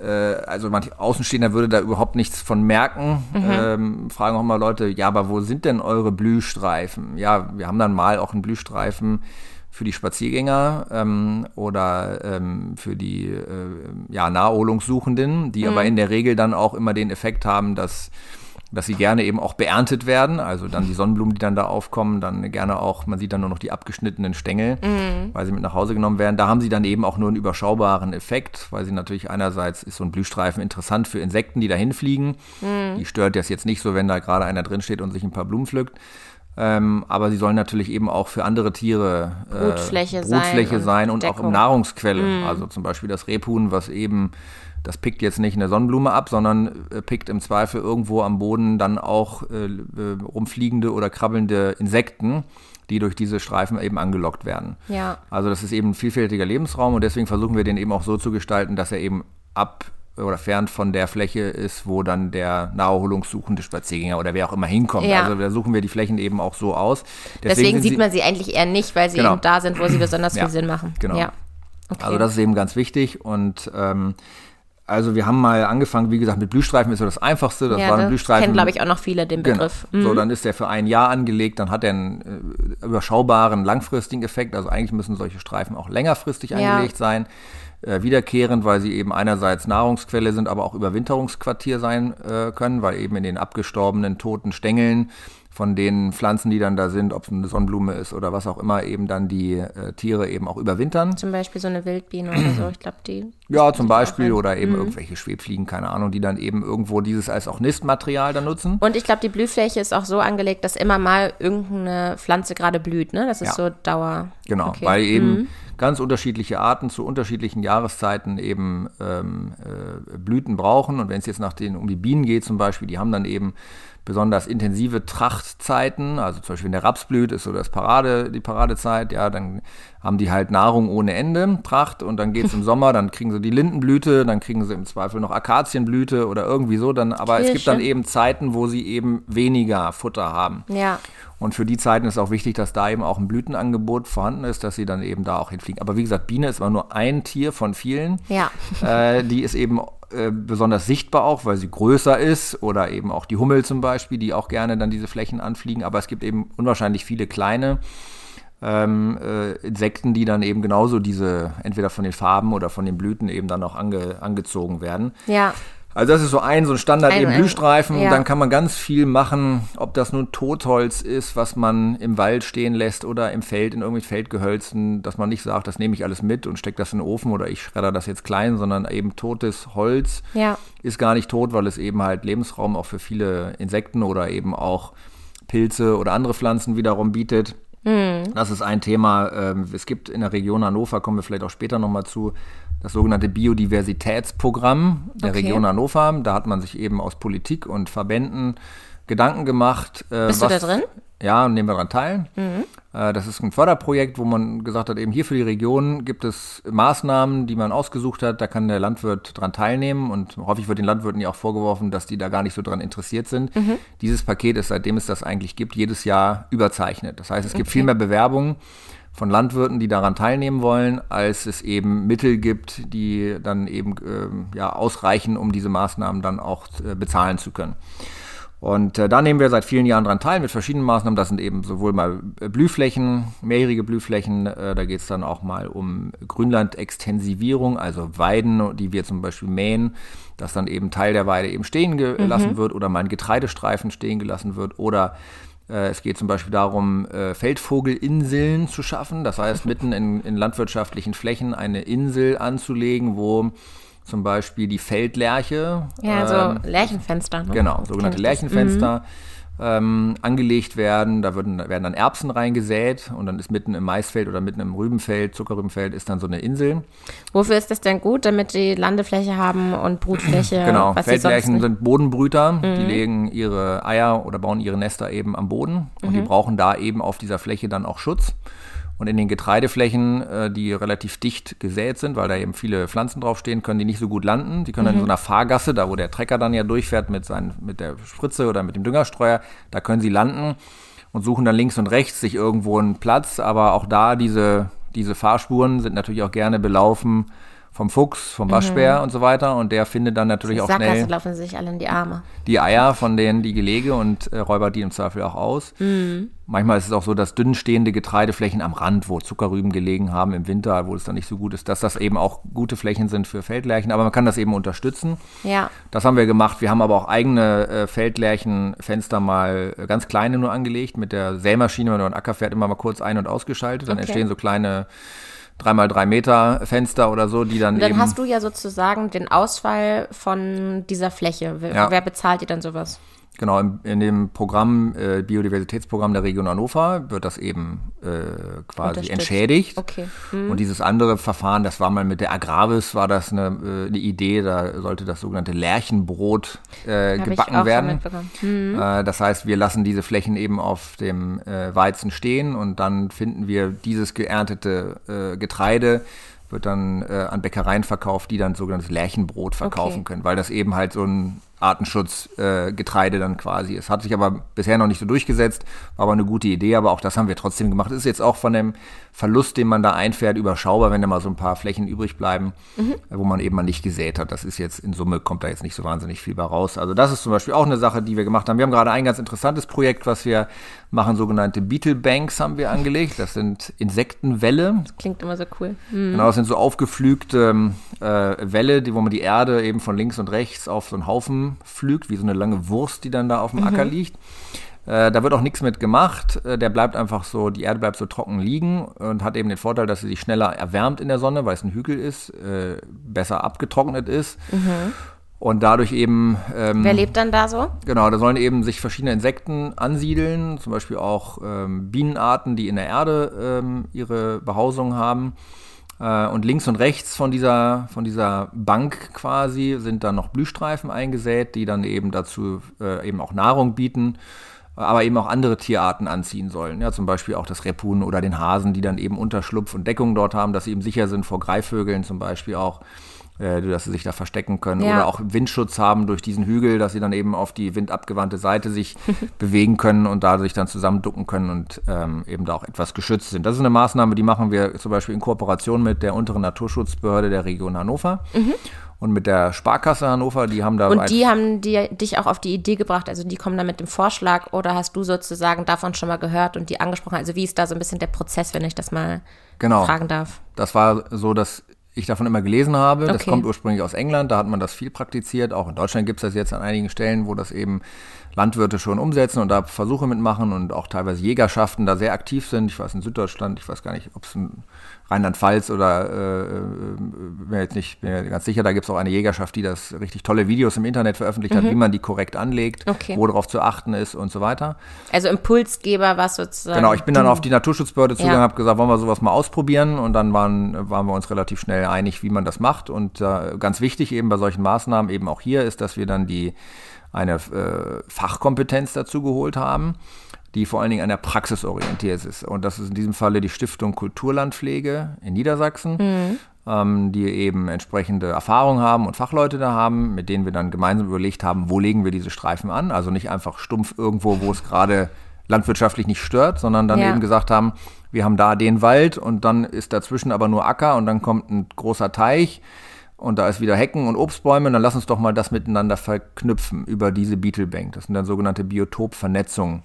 Speaker 2: äh, also manche Außenstehender würde da überhaupt nichts von merken. Ähm, fragen auch mal Leute, ja, aber wo sind denn eure Blühstreifen? Ja, wir haben dann mal auch einen Blühstreifen für die Spaziergänger ähm, oder ähm, für die äh, ja, Naherholungssuchenden, die aber in der Regel dann auch immer den Effekt haben, dass dass sie gerne eben auch beerntet werden, also dann die Sonnenblumen, die dann da aufkommen, dann gerne auch, man sieht dann nur noch die abgeschnittenen Stängel, weil sie mit nach Hause genommen werden. Da haben sie dann eben auch nur einen überschaubaren Effekt, weil sie natürlich einerseits ist so ein Blühstreifen interessant für Insekten, die dahin fliegen. Die stört das jetzt nicht so, wenn da gerade einer drin steht und sich ein paar Blumen pflückt. Ähm, aber sie sollen natürlich eben auch für andere Tiere äh,
Speaker 1: Brutfläche sein
Speaker 2: Brutfläche
Speaker 1: und
Speaker 2: sein und auch
Speaker 1: Deckung.
Speaker 2: im Nahrungsquelle. Also zum Beispiel das Rebhuhn, was eben, das pickt jetzt nicht eine Sonnenblume ab, sondern äh, pickt im Zweifel irgendwo am Boden dann auch äh, äh, rumfliegende oder krabbelnde Insekten, die durch diese Streifen eben angelockt werden.
Speaker 1: Ja.
Speaker 2: Also das ist eben ein vielfältiger Lebensraum und deswegen versuchen wir den eben auch so zu gestalten, dass er eben ab oder fern von der Fläche ist, wo dann der naherholungssuchende Spaziergänger oder wer auch immer hinkommt.
Speaker 1: Ja.
Speaker 2: Also da suchen wir die Flächen eben auch so aus.
Speaker 1: Deswegen,
Speaker 2: sind
Speaker 1: sieht
Speaker 2: sie-
Speaker 1: man sie eigentlich eher nicht, weil sie
Speaker 2: Genau.
Speaker 1: eben da sind, wo sie besonders
Speaker 2: Ja,
Speaker 1: viel Sinn machen.
Speaker 2: genau.
Speaker 1: Ja. Okay.
Speaker 2: Also das ist eben ganz wichtig und ähm, also wir haben mal angefangen, wie gesagt, mit Blühstreifen ist so das Einfachste. Das
Speaker 1: ja,
Speaker 2: war ein
Speaker 1: das
Speaker 2: Blühstreifen.
Speaker 1: kennen, glaube ich, auch noch viele den
Speaker 2: Genau.
Speaker 1: Begriff. Mhm.
Speaker 2: So, dann ist der für ein Jahr angelegt, dann hat er einen äh, überschaubaren, langfristigen Effekt. Also eigentlich müssen solche Streifen auch längerfristig
Speaker 1: Ja.
Speaker 2: angelegt sein. Äh, wiederkehrend, weil sie eben einerseits Nahrungsquelle sind, aber auch Überwinterungsquartier sein äh, können, weil eben in den abgestorbenen, toten Stängeln von den Pflanzen, die dann da sind, ob es eine Sonnenblume ist oder was auch immer, eben dann die äh, Tiere eben auch überwintern.
Speaker 1: Zum Beispiel so eine Wildbiene oder so. Ich glaube, die.
Speaker 2: Ja, zum Beispiel oder eben irgendwelche Schwebfliegen, keine Ahnung, die dann eben irgendwo dieses als auch Nistmaterial dann nutzen.
Speaker 1: Und ich glaube, die Blühfläche ist auch so angelegt, dass immer mal irgendeine Pflanze gerade blüht, ne? Das ist
Speaker 2: Ja.
Speaker 1: so Dauer.
Speaker 2: Genau,
Speaker 1: Okay.
Speaker 2: weil eben ganz unterschiedliche Arten zu unterschiedlichen Jahreszeiten eben ähm, äh, Blüten brauchen. Und wenn es jetzt nach den um die Bienen geht zum Beispiel, die haben dann eben besonders intensive Trachtzeiten. Also zum Beispiel, wenn der Raps blüht, ist so das Parade, die Paradezeit. Ja, dann haben die halt Nahrung ohne Ende, Tracht. Und dann geht es im Sommer, dann kriegen sie die Lindenblüte, dann kriegen sie im Zweifel noch Akazienblüte oder irgendwie so. Dann, aber es gibt dann eben Zeiten, wo sie eben weniger Futter haben.
Speaker 1: Ja.
Speaker 2: Und für die Zeiten ist auch wichtig, dass da eben auch ein Blütenangebot vorhanden ist, dass sie dann eben da auch hinfliegen. Aber wie gesagt, Biene ist immer nur ein Tier von vielen.
Speaker 1: Ja.
Speaker 2: Äh, die ist eben äh, besonders sichtbar auch, weil sie größer ist oder eben auch die Hummel zum Beispiel, die auch gerne dann diese Flächen anfliegen. Aber es gibt eben unwahrscheinlich viele kleine ähm, äh, Insekten, die dann eben genauso diese, entweder von den Farben oder von den Blüten eben dann auch ange, angezogen werden.
Speaker 1: Ja.
Speaker 2: Also das ist so ein, so ein Standard
Speaker 1: Ein-
Speaker 2: eben Blühstreifen.
Speaker 1: ja.
Speaker 2: Dann kann man ganz viel machen, ob das nun Totholz ist, was man im Wald stehen lässt oder im Feld, in irgendwelchen Feldgehölzen, dass man nicht sagt, das nehme ich alles mit und stecke das in den Ofen oder ich schredder das jetzt klein, sondern eben totes Holz
Speaker 1: Ja.
Speaker 2: ist gar nicht tot, weil es eben halt Lebensraum auch für viele Insekten oder eben auch Pilze oder andere Pflanzen wiederum bietet. Das ist ein Thema. ähm, Es gibt in der Region Hannover, kommen wir vielleicht auch später nochmal zu, das sogenannte Biodiversitätsprogramm der
Speaker 1: Okay.
Speaker 2: Region Hannover. Da hat man sich eben aus Politik und Verbänden Gedanken gemacht. äh,
Speaker 1: Bist du da drin?
Speaker 2: Ja, und nehmen wir daran teil. Äh, Das ist ein Förderprojekt, wo man gesagt hat, eben hier für die Region gibt es Maßnahmen, die man ausgesucht hat. Da kann der Landwirt dran teilnehmen und häufig wird den Landwirten ja auch vorgeworfen, dass die da gar nicht so dran interessiert sind. Dieses Paket ist, seitdem es das eigentlich gibt, jedes Jahr überzeichnet. Das heißt, es gibt viel mehr Bewerbungen von Landwirten, die daran teilnehmen wollen, als es eben Mittel gibt, die dann eben ähm, ja, ausreichen, um diese Maßnahmen dann auch äh, bezahlen zu können. Und äh, da nehmen wir seit vielen Jahren dran teil mit verschiedenen Maßnahmen. Das sind eben sowohl mal Blühflächen, mehrjährige Blühflächen, äh, da geht es dann auch mal um Grünlandextensivierung, also Weiden, die wir zum Beispiel mähen, dass dann eben Teil der Weide eben stehen gelassen mhm. wird oder mal ein Getreidestreifen stehen gelassen wird oder äh, es geht zum Beispiel darum, äh, Feldvogelinseln zu schaffen. Das heißt, mitten in, in landwirtschaftlichen Flächen eine Insel anzulegen, wo zum Beispiel die Feldlerche.
Speaker 1: Ja, so ähm, Lärchenfenster.
Speaker 2: Ne? Genau, sogenannte Lärchenfenster. Mhm ähm, angelegt werden. Da werden, werden dann Erbsen reingesät und dann ist mitten im Maisfeld oder mitten im Rübenfeld, Zuckerrübenfeld, ist dann so eine Insel.
Speaker 1: Wofür ist das denn gut, damit die Landefläche haben und Brutfläche?
Speaker 2: Genau, Feldlärchen sind Bodenbrüter, mhm. die legen ihre Eier oder bauen ihre Nester eben am Boden und mhm. die brauchen da eben auf dieser Fläche dann auch Schutz. Und in den Getreideflächen, äh, die relativ dicht gesät sind, weil da eben viele Pflanzen draufstehen, können die nicht so gut landen. Die können mhm. dann in so einer Fahrgasse, da wo der Trecker dann ja durchfährt mit, seinen, mit der Spritze oder mit dem Düngerstreuer, da können sie landen und suchen dann links und rechts sich irgendwo einen Platz. Aber auch da, diese, diese Fahrspuren sind natürlich auch gerne belaufen vom Fuchs, vom Waschbär mhm. und so weiter. Und der findet dann natürlich auch Sackgasse schnell.
Speaker 1: laufen sich alle in die Arme.
Speaker 2: Die Eier von denen, die Gelege und äh, räubert die im Zweifel auch aus. Mhm. Manchmal ist es auch so, dass dünn stehende Getreideflächen am Rand, wo Zuckerrüben gelegen haben im Winter, wo es dann nicht so gut ist, dass das eben auch gute Flächen sind für Feldlärchen. Aber man kann das eben unterstützen.
Speaker 1: Ja.
Speaker 2: Das haben wir gemacht. Wir haben aber auch eigene äh, Feldlärchenfenster mal äh, ganz kleine nur angelegt mit der Sämaschine, wenn man einen Acker fährt, immer mal kurz ein- und ausgeschaltet. Dann okay. entstehen so kleine dreimal drei Meter Fenster oder so, die dann. Und
Speaker 1: dann hast du ja sozusagen den Ausfall von dieser Fläche. Wer, ja. wer bezahlt dir dann sowas?
Speaker 2: Genau, in, in dem Programm, äh, Biodiversitätsprogramm der Region Hannover, wird das eben äh, quasi entschädigt.
Speaker 1: Okay.
Speaker 2: Mhm. Und dieses andere Verfahren, das war mal mit der Agravis, war das eine, äh, eine Idee, da sollte das sogenannte Lärchenbrot äh, gebacken werden. Mhm. Äh, das heißt, wir lassen diese Flächen eben auf dem Weizen stehen und dann finden wir dieses geerntete Getreide wird dann äh, an Bäckereien verkauft, die dann sogenanntes Lärchenbrot verkaufen okay. können, weil das eben halt so ein Artenschutzgetreide äh, dann quasi ist. Hat sich aber bisher noch nicht so durchgesetzt, war aber eine gute Idee, aber auch das haben wir trotzdem gemacht. Ist jetzt auch von dem Verlust, den man da einfährt, überschaubar, wenn da mal so ein paar Flächen übrig bleiben, mhm. wo man eben mal nicht gesät hat. Das ist jetzt in Summe, kommt da jetzt nicht so wahnsinnig viel bei raus. Also das ist zum Beispiel auch eine Sache, die wir gemacht haben. Wir haben gerade ein ganz interessantes Projekt, was wir machen, sogenannte Beetle Banks haben wir angelegt. Das sind Insektenwälle. Das
Speaker 1: klingt immer so cool.
Speaker 2: Mhm. Genau, das sind so aufgeflügte äh, Wälle, die, wo man die Erde eben von links und rechts auf so einen Haufen pflügt, wie so eine lange Wurst, die dann da auf dem mhm. Acker liegt. Äh, da wird auch nichts mit gemacht. Äh, der bleibt einfach so, die Erde bleibt so trocken liegen und hat eben den Vorteil, dass sie sich schneller erwärmt in der Sonne, weil es ein Hügel ist, äh, besser abgetrocknet ist. Mhm. Und dadurch eben.
Speaker 1: Ähm, Wer lebt dann da so?
Speaker 2: Genau, da sollen eben sich verschiedene Insekten ansiedeln, zum Beispiel auch ähm, Bienenarten, die in der Erde ähm, ihre Behausung haben. Äh, und links und rechts von dieser, von dieser Bank quasi sind dann noch Blühstreifen eingesät, die dann eben dazu äh, eben auch Nahrung bieten aber eben auch andere Tierarten anziehen sollen. Ja, zum Beispiel auch das Rebhuhn oder den Hasen, die dann eben Unterschlupf und Deckung dort haben, dass sie eben sicher sind vor Greifvögeln zum Beispiel auch äh, dass sie sich da verstecken können ja. oder auch Windschutz haben durch diesen Hügel, dass sie dann eben auf die windabgewandte Seite sich bewegen können und dadurch dann zusammenducken können und ähm, eben da auch etwas geschützt sind. Das ist eine Maßnahme, die machen wir zum Beispiel in Kooperation mit der unteren Naturschutzbehörde der Region Hannover. Mhm. Und mit der Sparkasse Hannover, die haben da.
Speaker 1: Und die haben die, dich auch auf die Idee gebracht, also die kommen da mit dem Vorschlag oder hast du sozusagen davon schon mal gehört und die angesprochen? Also wie ist da so ein bisschen der Prozess, wenn ich das mal genau. fragen darf?
Speaker 2: Das war so, dass ich davon immer gelesen habe. Okay. Das kommt ursprünglich aus England, da hat man das viel praktiziert. Auch in Deutschland gibt es das jetzt an einigen Stellen, wo das eben Landwirte schon umsetzen und da Versuche mitmachen und auch teilweise Jägerschaften da sehr aktiv sind. Ich weiß in Süddeutschland, ich weiß gar nicht, ob es in Rheinland-Pfalz oder äh, äh, bin jetzt nicht bin mir ganz sicher, da gibt es auch eine Jägerschaft, die das richtig tolle Videos im Internet veröffentlicht mhm. hat, wie man die korrekt anlegt, okay. wo darauf zu achten ist und so weiter.
Speaker 1: Also Impulsgeber war sozusagen.
Speaker 2: Genau, ich bin dann auf die Naturschutzbehörde zugegangen, ja. habe gesagt, wollen wir sowas mal ausprobieren und dann waren, waren wir uns relativ schnell einig, wie man das macht. Und äh, ganz wichtig eben bei solchen Maßnahmen eben auch hier ist, dass wir dann die eine äh, Fachkompetenz dazu geholt haben die vor allen Dingen an der Praxis orientiert ist. Und das ist in diesem Falle die Stiftung Kulturlandpflege in Niedersachsen, mhm. ähm, die eben entsprechende Erfahrung haben und Fachleute da haben, mit denen wir dann gemeinsam überlegt haben, wo legen wir diese Streifen an. Also nicht einfach stumpf irgendwo, wo es gerade landwirtschaftlich nicht stört, sondern dann ja. eben gesagt haben, wir haben da den Wald und dann ist dazwischen aber nur Acker und dann kommt ein großer Teich und da ist wieder Hecken und Obstbäume dann lass uns doch mal das miteinander verknüpfen über diese Beetlebank. Das sind dann sogenannte Biotopvernetzungen.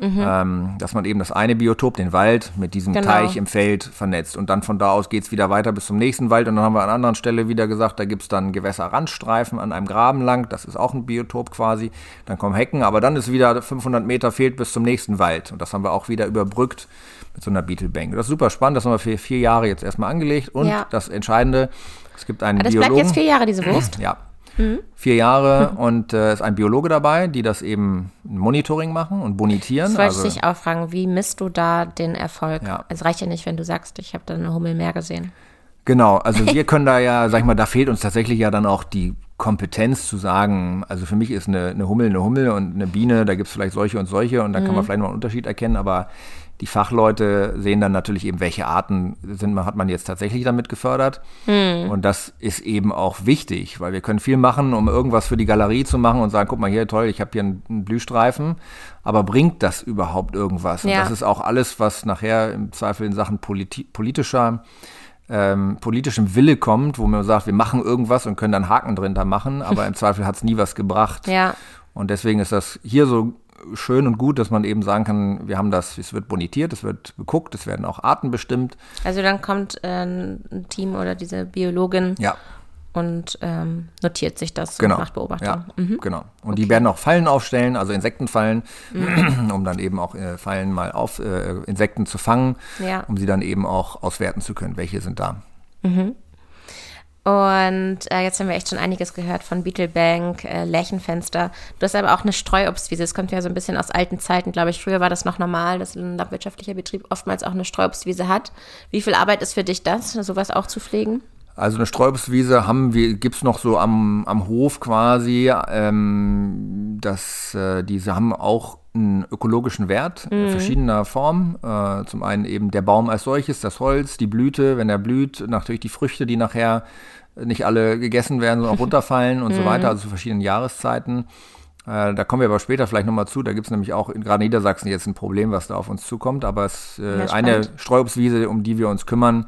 Speaker 2: Mhm. Ähm, dass man eben das eine Biotop, den Wald, mit diesem genau. Teich im Feld vernetzt. Und dann von da aus geht es wieder weiter bis zum nächsten Wald. Und dann haben wir an anderen Stelle wieder gesagt, da gibt es dann Gewässerrandstreifen an einem Graben lang. Das ist auch ein Biotop quasi. Dann kommen Hecken, aber dann ist wieder 500 Meter fehlt bis zum nächsten Wald. Und das haben wir auch wieder überbrückt mit so einer Beetlebank. Das ist super spannend. Das haben wir für vier Jahre jetzt erstmal angelegt. Und ja. das Entscheidende, es gibt einen
Speaker 1: das
Speaker 2: Biologen.
Speaker 1: bleibt jetzt vier Jahre, diese Wurst?
Speaker 2: Ja. Mhm. Vier Jahre und äh, ist ein Biologe dabei, die das eben Monitoring machen und bonitieren.
Speaker 1: Das wollte also, ich dich auch fragen, wie misst du da den Erfolg? Ja. Es reicht ja nicht, wenn du sagst, ich habe da eine Hummel mehr gesehen.
Speaker 2: Genau, also wir können da ja, sag ich mal, da fehlt uns tatsächlich ja dann auch die Kompetenz zu sagen, also für mich ist eine, eine Hummel eine Hummel und eine Biene, da gibt es vielleicht solche und solche und da mhm. kann man mhm. vielleicht noch einen Unterschied erkennen, aber die Fachleute sehen dann natürlich eben, welche Arten sind, hat man jetzt tatsächlich damit gefördert. Hm. Und das ist eben auch wichtig, weil wir können viel machen, um irgendwas für die Galerie zu machen und sagen, guck mal hier, toll, ich habe hier einen, einen, Blühstreifen. Aber bringt das überhaupt irgendwas? Und das ist auch alles, was nachher im Zweifel in Sachen politi politischer ähm, politischem Wille kommt, wo man sagt, wir machen irgendwas und können dann Haken drin da machen, aber im Zweifel hat es nie was gebracht. Ja. Und deswegen ist das hier so schön und gut, dass man eben sagen kann, wir haben das, es wird bonitiert, es wird geguckt, es werden auch Arten bestimmt.
Speaker 1: Also dann kommt äh, ein Team oder diese Biologin ja. und ähm, notiert sich das
Speaker 2: genau.
Speaker 1: und macht Beobachtungen.
Speaker 2: Ja, mhm. Genau. Und okay. die werden auch Fallen aufstellen, also Insektenfallen, mhm. um dann eben auch äh, Fallen mal auf äh, Insekten zu fangen, ja. um sie dann eben auch auswerten zu können, welche sind da. Mhm.
Speaker 1: Und äh, jetzt haben wir echt schon einiges gehört von Beetlebank, äh, Lärchenfenster. Du hast aber auch eine Streuobstwiese. Das kommt ja so ein bisschen aus alten Zeiten, glaube ich. Früher war das noch normal, dass ein landwirtschaftlicher Betrieb oftmals auch eine Streuobstwiese hat. Wie viel Arbeit ist für dich das, sowas auch zu pflegen?
Speaker 2: Also eine Streuobstwiese haben wir, gibt es noch so am, am Hof quasi. Ähm, das, äh, diese haben auch einen ökologischen Wert mhm. verschiedener Form. Äh, zum einen eben der Baum als solches, das Holz, die Blüte, wenn er blüht, natürlich die Früchte, die nachher nicht alle gegessen werden, sondern auch runterfallen und so mhm. weiter, also zu verschiedenen Jahreszeiten. Äh, da kommen wir aber später vielleicht nochmal zu. Da gibt es nämlich auch in gerade Niedersachsen jetzt ein Problem, was da auf uns zukommt. Aber es äh, ja, eine Streuobstwiese, um die wir uns kümmern,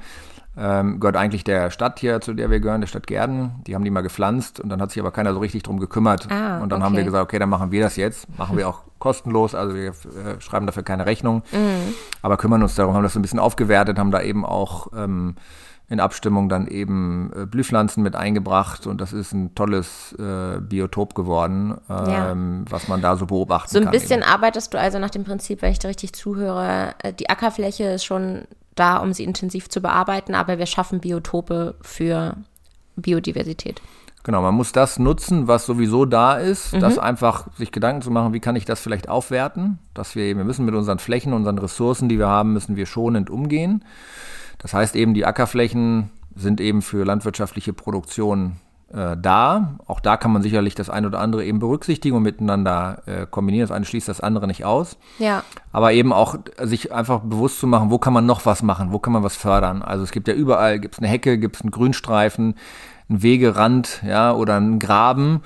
Speaker 2: ähm, gehört eigentlich der Stadt hier, zu der wir gehören, der Stadt Gerden. Die haben die mal gepflanzt und dann hat sich aber keiner so richtig drum gekümmert. Ah, und dann okay. haben wir gesagt, okay, dann machen wir das jetzt. Machen wir auch kostenlos, also wir äh, schreiben dafür keine Rechnung. Mhm. Aber kümmern uns darum, haben das so ein bisschen aufgewertet, haben da eben auch ähm, in Abstimmung dann eben äh, Blühpflanzen mit eingebracht und das ist ein tolles äh, Biotop geworden, ähm, ja. was man da so beobachten kann.
Speaker 1: So ein bisschen eben. arbeitest du also nach dem Prinzip, wenn ich da richtig zuhöre, äh, die Ackerfläche ist schon da, um sie intensiv zu bearbeiten, aber wir schaffen Biotope für Biodiversität.
Speaker 2: Genau, man muss das nutzen, was sowieso da ist, mhm. das einfach sich Gedanken zu machen, wie kann ich das vielleicht aufwerten, dass wir eben, wir müssen mit unseren Flächen, unseren Ressourcen, die wir haben, müssen wir schonend umgehen. Das heißt eben, die Ackerflächen sind eben für landwirtschaftliche Produktion äh, da. Auch da kann man sicherlich das eine oder andere eben berücksichtigen und miteinander äh, kombinieren. Das eine schließt das andere nicht aus. Ja. Aber eben auch sich einfach bewusst zu machen, wo kann man noch was machen, wo kann man was fördern. Also es gibt ja überall, gibt es eine Hecke, gibt es einen Grünstreifen, einen Wegerand, ja, oder einen Graben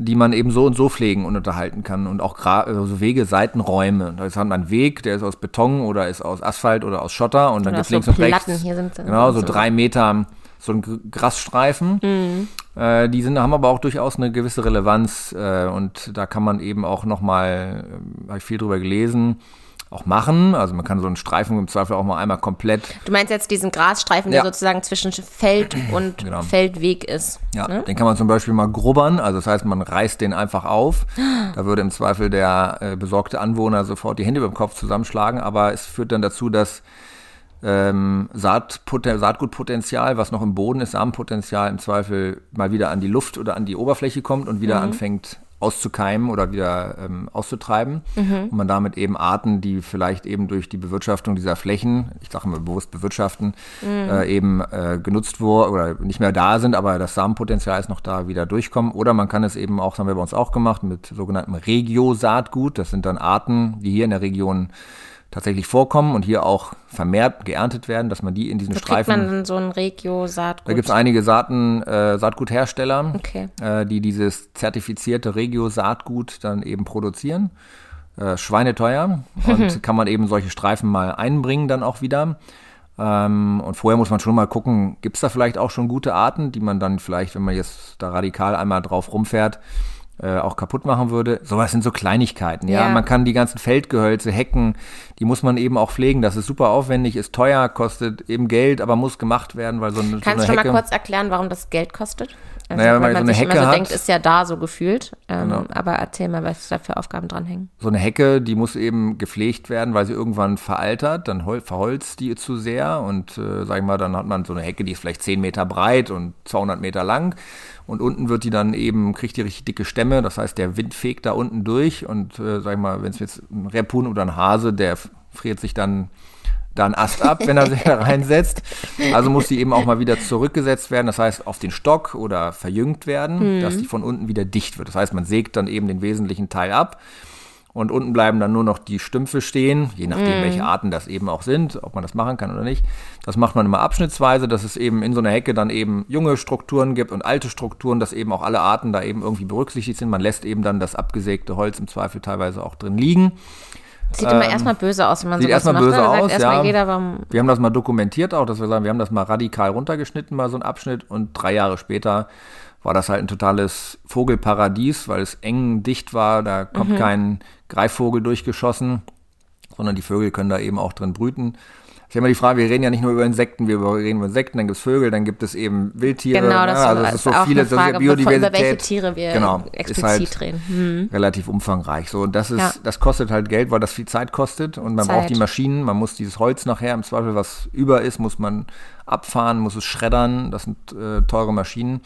Speaker 2: die man eben so und so pflegen und unterhalten kann. Und auch also Wege, Seitenräume. Da hat man einen Weg, der ist aus Beton oder ist aus Asphalt oder aus Schotter und dann gibt es links so und rechts. Hier sind genau, so, so drei Meter so ein Grasstreifen. Mhm. Äh, die sind, haben aber auch durchaus eine gewisse Relevanz äh, und da kann man eben auch nochmal, äh, habe ich viel drüber gelesen, auch machen. Also man kann so einen Streifen im Zweifel auch mal einmal komplett.
Speaker 1: Du meinst jetzt diesen Grasstreifen, ja. der sozusagen zwischen Feld und genau. Feldweg ist.
Speaker 2: Ja, ne? den kann man zum Beispiel mal grubbern. Also das heißt, man reißt den einfach auf. Da würde im Zweifel der äh, besorgte Anwohner sofort die Hände über dem Kopf zusammenschlagen. Aber es führt dann dazu, dass ähm, Saatgutpotenzial, was noch im Boden ist, Samenpotenzial im Zweifel mal wieder an die Luft oder an die Oberfläche kommt und wieder mhm. anfängt auszukeimen oder wieder ähm, auszutreiben. Mhm. Und man damit eben Arten, die vielleicht eben durch die Bewirtschaftung dieser Flächen, ich sage mal bewusst bewirtschaften, mhm. äh, eben äh, genutzt wurden oder nicht mehr da sind, aber das Samenpotenzial ist noch da, wieder durchkommen. Oder man kann es eben auch, das haben wir bei uns auch gemacht, mit sogenanntem Regio-Saatgut. Das sind dann Arten, die hier in der Region tatsächlich vorkommen und hier auch vermehrt geerntet werden, dass man die in diesen Wo Streifen. Kriegt
Speaker 1: man dann so ein Regio-Saatgut?
Speaker 2: Da gibt es einige Saaten, äh, Saatguthersteller, okay. äh, die dieses zertifizierte Regio-Saatgut dann eben produzieren. Äh, schweineteuer und kann man eben solche Streifen mal einbringen dann auch wieder. Ähm, und vorher muss man schon mal gucken, gibt es da vielleicht auch schon gute Arten, die man dann vielleicht, wenn man jetzt da radikal einmal drauf rumfährt, äh, auch kaputt machen würde. Sowas sind so Kleinigkeiten, ja? ja. Man kann die ganzen Feldgehölze, Hecken, die muss man eben auch pflegen. Das ist super aufwendig, ist teuer, kostet eben Geld, aber muss gemacht werden, weil so eine
Speaker 1: Kannst
Speaker 2: so eine
Speaker 1: du schon mal kurz erklären, warum das Geld kostet?
Speaker 2: Also, naja, wenn man,
Speaker 1: man
Speaker 2: so eine Hecke
Speaker 1: so
Speaker 2: hat,
Speaker 1: denkt, ist ja da so gefühlt. Ähm,
Speaker 2: Genau.
Speaker 1: Aber erzähl mal, was da für Aufgaben dranhängen.
Speaker 2: so eine Hecke, die muss eben gepflegt werden, weil sie irgendwann veraltert, dann hol- verholzt die zu sehr und äh, sag ich mal, dann hat man so eine Hecke, die ist vielleicht 10 Meter breit und 200 Meter lang und unten wird die dann eben, kriegt die richtig dicke Stämme, das heißt, der Wind fegt da unten durch und äh, sag ich mal, wenn es jetzt ein Rebhuhn oder ein Hase, der friert sich dann da einen Ast ab, wenn er sich da reinsetzt. Also muss die eben auch mal wieder zurückgesetzt werden, das heißt auf den Stock oder verjüngt werden, dass die von unten wieder dicht wird. Das heißt, man sägt dann eben den wesentlichen Teil ab und unten bleiben dann nur noch die Stümpfe stehen, je nachdem, welche Arten das eben auch sind, ob man das machen kann oder nicht. Das macht man immer abschnittsweise, dass es eben in so einer Hecke dann eben junge Strukturen gibt und alte Strukturen, dass eben auch alle Arten da eben irgendwie berücksichtigt sind. Man lässt eben dann das abgesägte Holz im Zweifel teilweise auch drin liegen.
Speaker 1: Sieht immer erstmal böse aus, wenn man
Speaker 2: Ähm, sieht
Speaker 1: sowas
Speaker 2: erstmal
Speaker 1: macht.
Speaker 2: böse
Speaker 1: ne?
Speaker 2: Aus,
Speaker 1: erstmal
Speaker 2: ja.
Speaker 1: jeder, warum
Speaker 2: Wir haben das mal dokumentiert auch, dass wir sagen, wir haben das mal radikal runtergeschnitten, mal so ein Abschnitt und drei Jahre später war das halt ein totales Vogelparadies, weil es eng dicht war, da kommt kein Greifvogel durchgeschossen, sondern die Vögel können da eben auch drin brüten. Das ist ja immer die Frage, wir reden ja nicht nur über Insekten, wir reden über Insekten, dann gibt es Vögel, dann gibt es eben Wildtiere.
Speaker 1: Genau, das
Speaker 2: ne? also es
Speaker 1: ist
Speaker 2: so
Speaker 1: auch
Speaker 2: viele,
Speaker 1: eine Frage,
Speaker 2: das ist ja
Speaker 1: bevor- über welche
Speaker 2: Biodiversität.
Speaker 1: Tiere wir
Speaker 2: genau,
Speaker 1: explizit
Speaker 2: halt
Speaker 1: reden. Hm.
Speaker 2: relativ umfangreich. So, und das ist,
Speaker 1: Ja.
Speaker 2: das kostet halt Geld, weil das viel Zeit kostet und man
Speaker 1: Zeit.
Speaker 2: braucht die Maschinen, man muss dieses Holz nachher im Zweifel, was über ist, muss man abfahren, muss es schreddern. Das sind äh, teure Maschinen.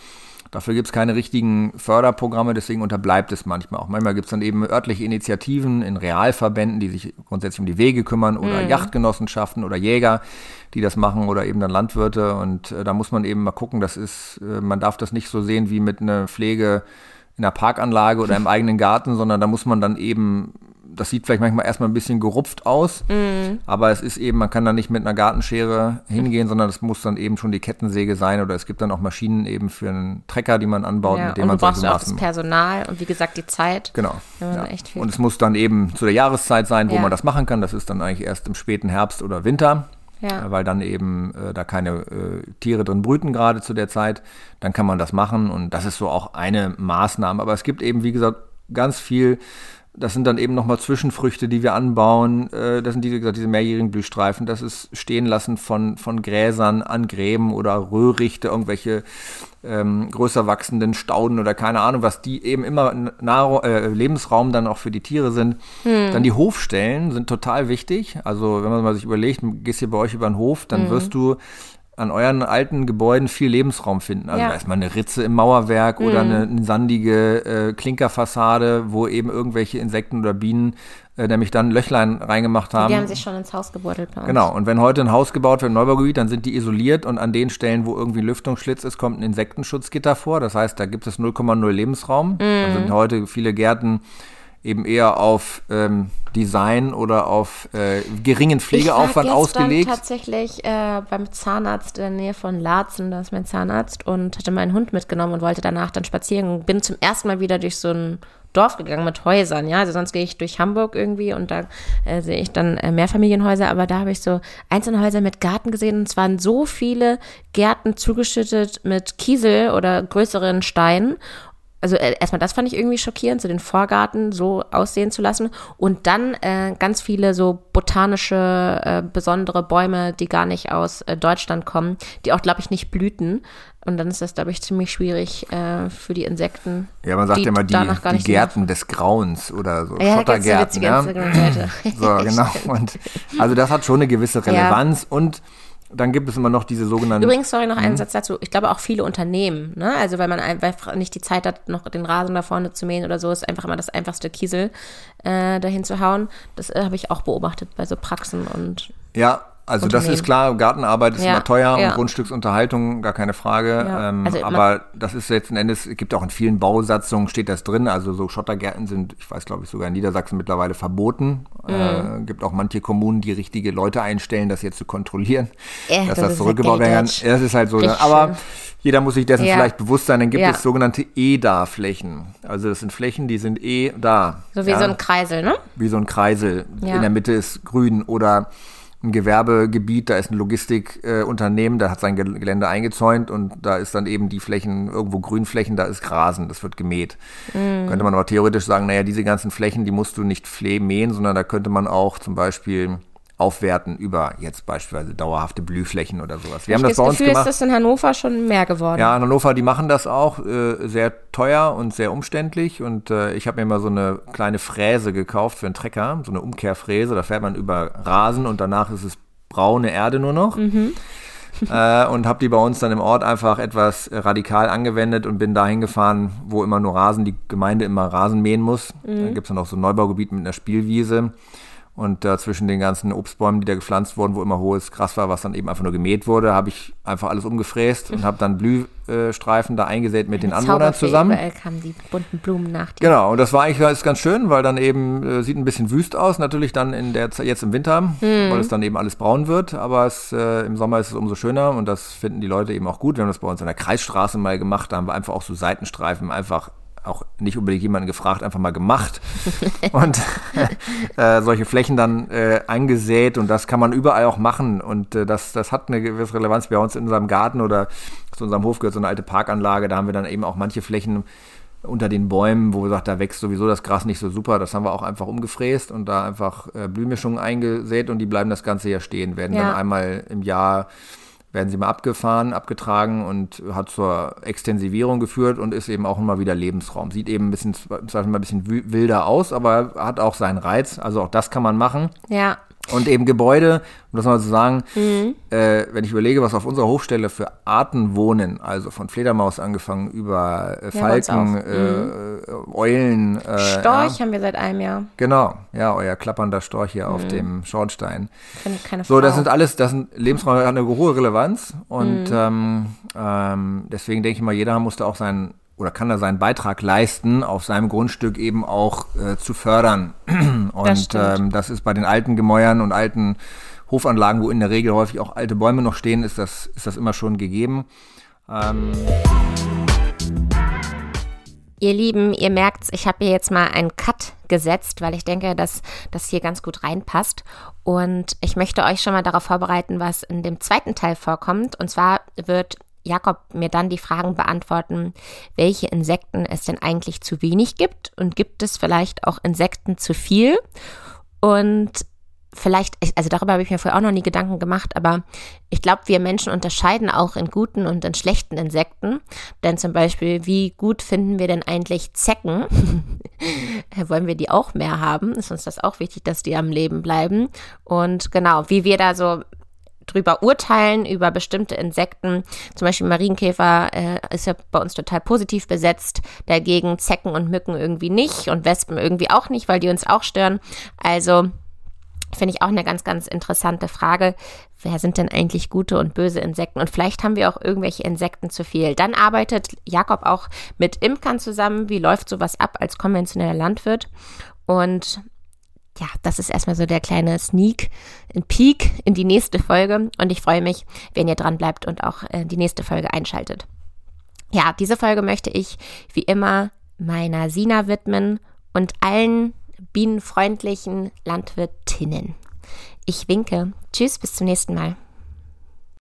Speaker 2: Dafür gibt es keine richtigen Förderprogramme, deswegen unterbleibt es manchmal auch. Manchmal gibt es dann eben örtliche Initiativen in Realverbänden, die sich grundsätzlich um die Wege kümmern oder Yachtgenossenschaften oder Jäger, die das machen oder eben dann Landwirte. Und äh, da muss man eben mal gucken, das ist, äh, man darf das nicht so sehen wie mit einer Pflege in einer Parkanlage oder im eigenen Garten, sondern da muss man dann eben, das sieht vielleicht manchmal erstmal ein bisschen gerupft aus, aber es ist eben, man kann da nicht mit einer Gartenschere hingehen, sondern es muss dann eben schon die Kettensäge sein oder es gibt dann auch Maschinen eben für einen Trecker, die man anbaut,
Speaker 1: Ja,
Speaker 2: mit dem
Speaker 1: und du
Speaker 2: man
Speaker 1: brauchst
Speaker 2: solche
Speaker 1: auch das. Personal und wie gesagt die Zeit.
Speaker 2: Genau.
Speaker 1: Ja.
Speaker 2: Und es muss dann eben zu der Jahreszeit sein, wo
Speaker 1: Ja.
Speaker 2: man das machen kann. Das ist dann eigentlich erst im späten Herbst oder Winter.
Speaker 1: Ja.
Speaker 2: äh, Weil dann eben äh, da keine äh, Tiere drin brüten, gerade zu der Zeit. Dann kann man das machen und das ist so auch eine Maßnahme. Aber es gibt eben, wie gesagt, ganz viel. Das sind dann eben nochmal Zwischenfrüchte, die wir anbauen. Äh, Das sind diese, wie gesagt, diese mehrjährigen Blühstreifen. Das ist Stehen lassen von, von Gräsern an Gräben oder Röhrichte, irgendwelche ähm, größer wachsenden Stauden oder keine Ahnung, was die eben immer Nahrung, äh, Lebensraum dann auch für die Tiere sind. Dann die Hofstellen sind total wichtig. Also wenn man mal sich überlegt, du gehst hier bei euch über den Hof, dann wirst du an euren alten Gebäuden viel Lebensraum finden. Also
Speaker 1: Ja.
Speaker 2: da ist mal eine Ritze im Mauerwerk oder eine, eine sandige äh, Klinkerfassade, wo eben irgendwelche Insekten oder Bienen äh, nämlich dann Löchlein reingemacht haben.
Speaker 1: Die haben sich schon ins Haus gebuddelt.
Speaker 2: Genau, und wenn heute ein Haus gebaut wird im Neubaugebiet, dann sind die isoliert und an den Stellen, wo irgendwie Lüftungsschlitz ist, kommt ein Insektenschutzgitter vor. Das heißt, da gibt es 0,0 Lebensraum. Da sind heute viele Gärten eben eher auf ähm, Design oder auf äh, geringen Pflegeaufwand
Speaker 1: ich war
Speaker 2: ausgelegt.
Speaker 1: tatsächlich äh, beim Zahnarzt in der Nähe von Laatzen, da ist mein Zahnarzt, und hatte meinen Hund mitgenommen und wollte danach dann spazieren. Bin zum ersten Mal wieder durch so ein Dorf gegangen mit Häusern, ja. Also sonst gehe ich durch Hamburg irgendwie und da äh, sehe ich dann äh, Mehrfamilienhäuser, aber da habe ich so einzelne Häuser mit Garten gesehen und es waren so viele Gärten zugeschüttet mit Kiesel oder größeren Steinen also äh, erstmal das fand ich irgendwie schockierend, so den Vorgarten so aussehen zu lassen und dann äh, ganz viele so botanische äh, besondere Bäume, die gar nicht aus äh, Deutschland kommen, die auch glaube ich nicht blüten und dann ist das glaube ich ziemlich schwierig äh, für die Insekten.
Speaker 2: Ja, man sagt
Speaker 1: die
Speaker 2: ja immer die, die Gärten des Grauens oder so
Speaker 1: Ja, ganz
Speaker 2: Schottergärten.
Speaker 1: witzige
Speaker 2: ja.
Speaker 1: Instagram-Seite.
Speaker 2: So, genau. Und also das hat schon eine gewisse Relevanz und dann gibt es immer noch diese sogenannten
Speaker 1: Übrigens, sorry, noch
Speaker 2: Mhm.
Speaker 1: einen Satz dazu. Ich glaube auch viele Unternehmen, ne? Also weil man einfach nicht die Zeit hat, noch den Rasen da vorne zu mähen oder so, ist einfach immer das einfachste Kiesel äh, dahin zu hauen. Das äh, habe ich auch beobachtet bei so Praxen und
Speaker 2: Ja, also das ist klar, Gartenarbeit ist
Speaker 1: Ja,
Speaker 2: immer teuer
Speaker 1: ja.
Speaker 2: und Grundstücksunterhaltung, gar keine Frage.
Speaker 1: Ja,
Speaker 2: Ähm,
Speaker 1: also
Speaker 2: aber das ist letzten Endes, es gibt auch in vielen Bausatzungen steht das drin. Also so Schottergärten sind, ich weiß glaube ich sogar in Niedersachsen mittlerweile verboten.
Speaker 1: Mhm.
Speaker 2: Äh, gibt auch manche Kommunen, die richtige Leute einstellen, das jetzt zu kontrollieren,
Speaker 1: Äh,
Speaker 2: dass
Speaker 1: das
Speaker 2: das, zurückgebaut werden kann. Das ist halt so.
Speaker 1: Richtig
Speaker 2: aber
Speaker 1: schön.
Speaker 2: jeder muss sich dessen vielleicht bewusst sein. Dann gibt es sogenannte EDA-Flächen. Also das sind Flächen, die sind eh da.
Speaker 1: so wie so ein Kreisel, ne?
Speaker 2: wie so ein Kreisel. In der Mitte ist grün oder ein Gewerbegebiet, da ist ein Logistikunternehmen, äh, da hat sein Gelände eingezäunt und da ist dann eben die Flächen, irgendwo Grünflächen, da ist Grasen, das wird gemäht. Mm. Könnte man aber theoretisch sagen, naja, diese ganzen Flächen, die musst du nicht mähen, sondern da könnte man auch zum Beispiel aufwerten über jetzt beispielsweise dauerhafte Blühflächen oder sowas.
Speaker 1: Wir ich haben das bei uns Gefühl, gemacht. ist das in Hannover schon mehr geworden.
Speaker 2: Ja, in Hannover, die machen das auch äh, sehr teuer und sehr umständlich und äh, ich habe mir mal so eine kleine Fräse gekauft für einen Trecker, so eine Umkehrfräse, da fährt man über Rasen und danach ist es braune Erde nur noch. Mhm. äh, und habe die bei uns dann im Ort einfach etwas radikal angewendet und bin dahin gefahren, wo immer nur Rasen, die Gemeinde immer Rasen mähen muss. Mhm. Da gibt es dann auch so ein Neubaugebiet mit einer Spielwiese. Und äh, zwischen den ganzen Obstbäumen, die da gepflanzt wurden, wo immer hohes Gras war, was dann eben einfach nur gemäht wurde, habe ich einfach alles umgefräst und habe dann Blühstreifen da eingesät mit Eine den Anwohnern zusammen.
Speaker 1: Überall kamen die bunten Blumen nach.
Speaker 2: Genau, und das war eigentlich das ganz schön, weil dann eben äh, sieht ein bisschen wüst aus, natürlich dann in der jetzt im Winter, mhm. weil es dann eben alles braun wird, aber es, äh, im Sommer ist es umso schöner und das finden die Leute eben auch gut. Wir haben das bei uns an der Kreisstraße mal gemacht, da haben wir einfach auch so Seitenstreifen einfach auch nicht unbedingt jemanden gefragt, einfach mal gemacht. Und äh, solche Flächen dann äh, eingesät und das kann man überall auch machen. Und äh, das, das hat eine gewisse Relevanz bei uns in unserem Garten oder zu unserem Hof gehört so eine alte Parkanlage, da haben wir dann eben auch manche Flächen unter den Bäumen, wo wir sagt, da wächst sowieso das Gras nicht so super, das haben wir auch einfach umgefräst und da einfach äh, Blühmischungen eingesät und die bleiben das ganze Jahr stehen, werden ja. dann einmal im Jahr werden sie mal abgefahren, abgetragen und hat zur Extensivierung geführt und ist eben auch immer wieder Lebensraum. Sieht eben ein bisschen, mal ein bisschen wilder aus, aber hat auch seinen Reiz. Also auch das kann man machen.
Speaker 1: Ja.
Speaker 2: Und eben Gebäude, um das mal zu sagen, mhm. äh, wenn ich überlege, was auf unserer Hochstelle für Arten wohnen, also von Fledermaus angefangen über äh, Falken, äh, mhm. Eulen.
Speaker 1: Äh, Storch ja. haben wir seit einem Jahr.
Speaker 2: Genau, ja, euer klappernder Storch hier mhm. auf dem Schornstein. Keine so, das sind alles, das sind Lebensräume, hat eine hohe Relevanz und mhm. ähm, ähm, deswegen denke ich mal, jeder musste auch seinen oder kann er seinen Beitrag leisten, auf seinem Grundstück eben auch äh, zu fördern. Und das, ähm, das ist bei den alten Gemäuern und alten Hofanlagen, wo in der Regel häufig auch alte Bäume noch stehen, ist das, ist das immer schon gegeben. Ähm
Speaker 1: Ihr Lieben, ihr merkt's, ich habe hier jetzt mal einen Cut gesetzt, weil ich denke, dass das hier ganz gut reinpasst. Und ich möchte euch schon mal darauf vorbereiten, was in dem zweiten Teil vorkommt. Und zwar wird Jakob mir dann die Fragen beantworten, welche Insekten es denn eigentlich zu wenig gibt und gibt es vielleicht auch Insekten zu viel? Und vielleicht, also darüber habe ich mir vorher auch noch nie Gedanken gemacht, aber ich glaube, wir Menschen unterscheiden auch in guten und in schlechten Insekten. Denn zum Beispiel, wie gut finden wir denn eigentlich Zecken? Wollen wir die auch mehr haben? Ist uns das auch wichtig, dass die am Leben bleiben? Und genau, wie wir da so drüber urteilen, über bestimmte Insekten. Zum Beispiel Marienkäfer äh, ist ja bei uns total positiv besetzt, dagegen Zecken und Mücken irgendwie nicht und Wespen irgendwie auch nicht, weil die uns auch stören. Also finde ich auch eine ganz, ganz interessante Frage. Wer sind denn eigentlich gute und böse Insekten? Und vielleicht haben wir auch irgendwelche Insekten zu viel. Dann arbeitet Jakob auch mit Imkern zusammen. Wie läuft sowas ab als konventioneller Landwirt? Und ja, das ist erstmal so der kleine Sneak, ein Peak in die nächste Folge. Und ich freue mich, wenn ihr dran bleibt und auch äh, die nächste Folge einschaltet. Ja, diese Folge möchte ich wie immer meiner Sina widmen und allen bienenfreundlichen Landwirtinnen. Ich winke. Tschüss, bis zum nächsten Mal.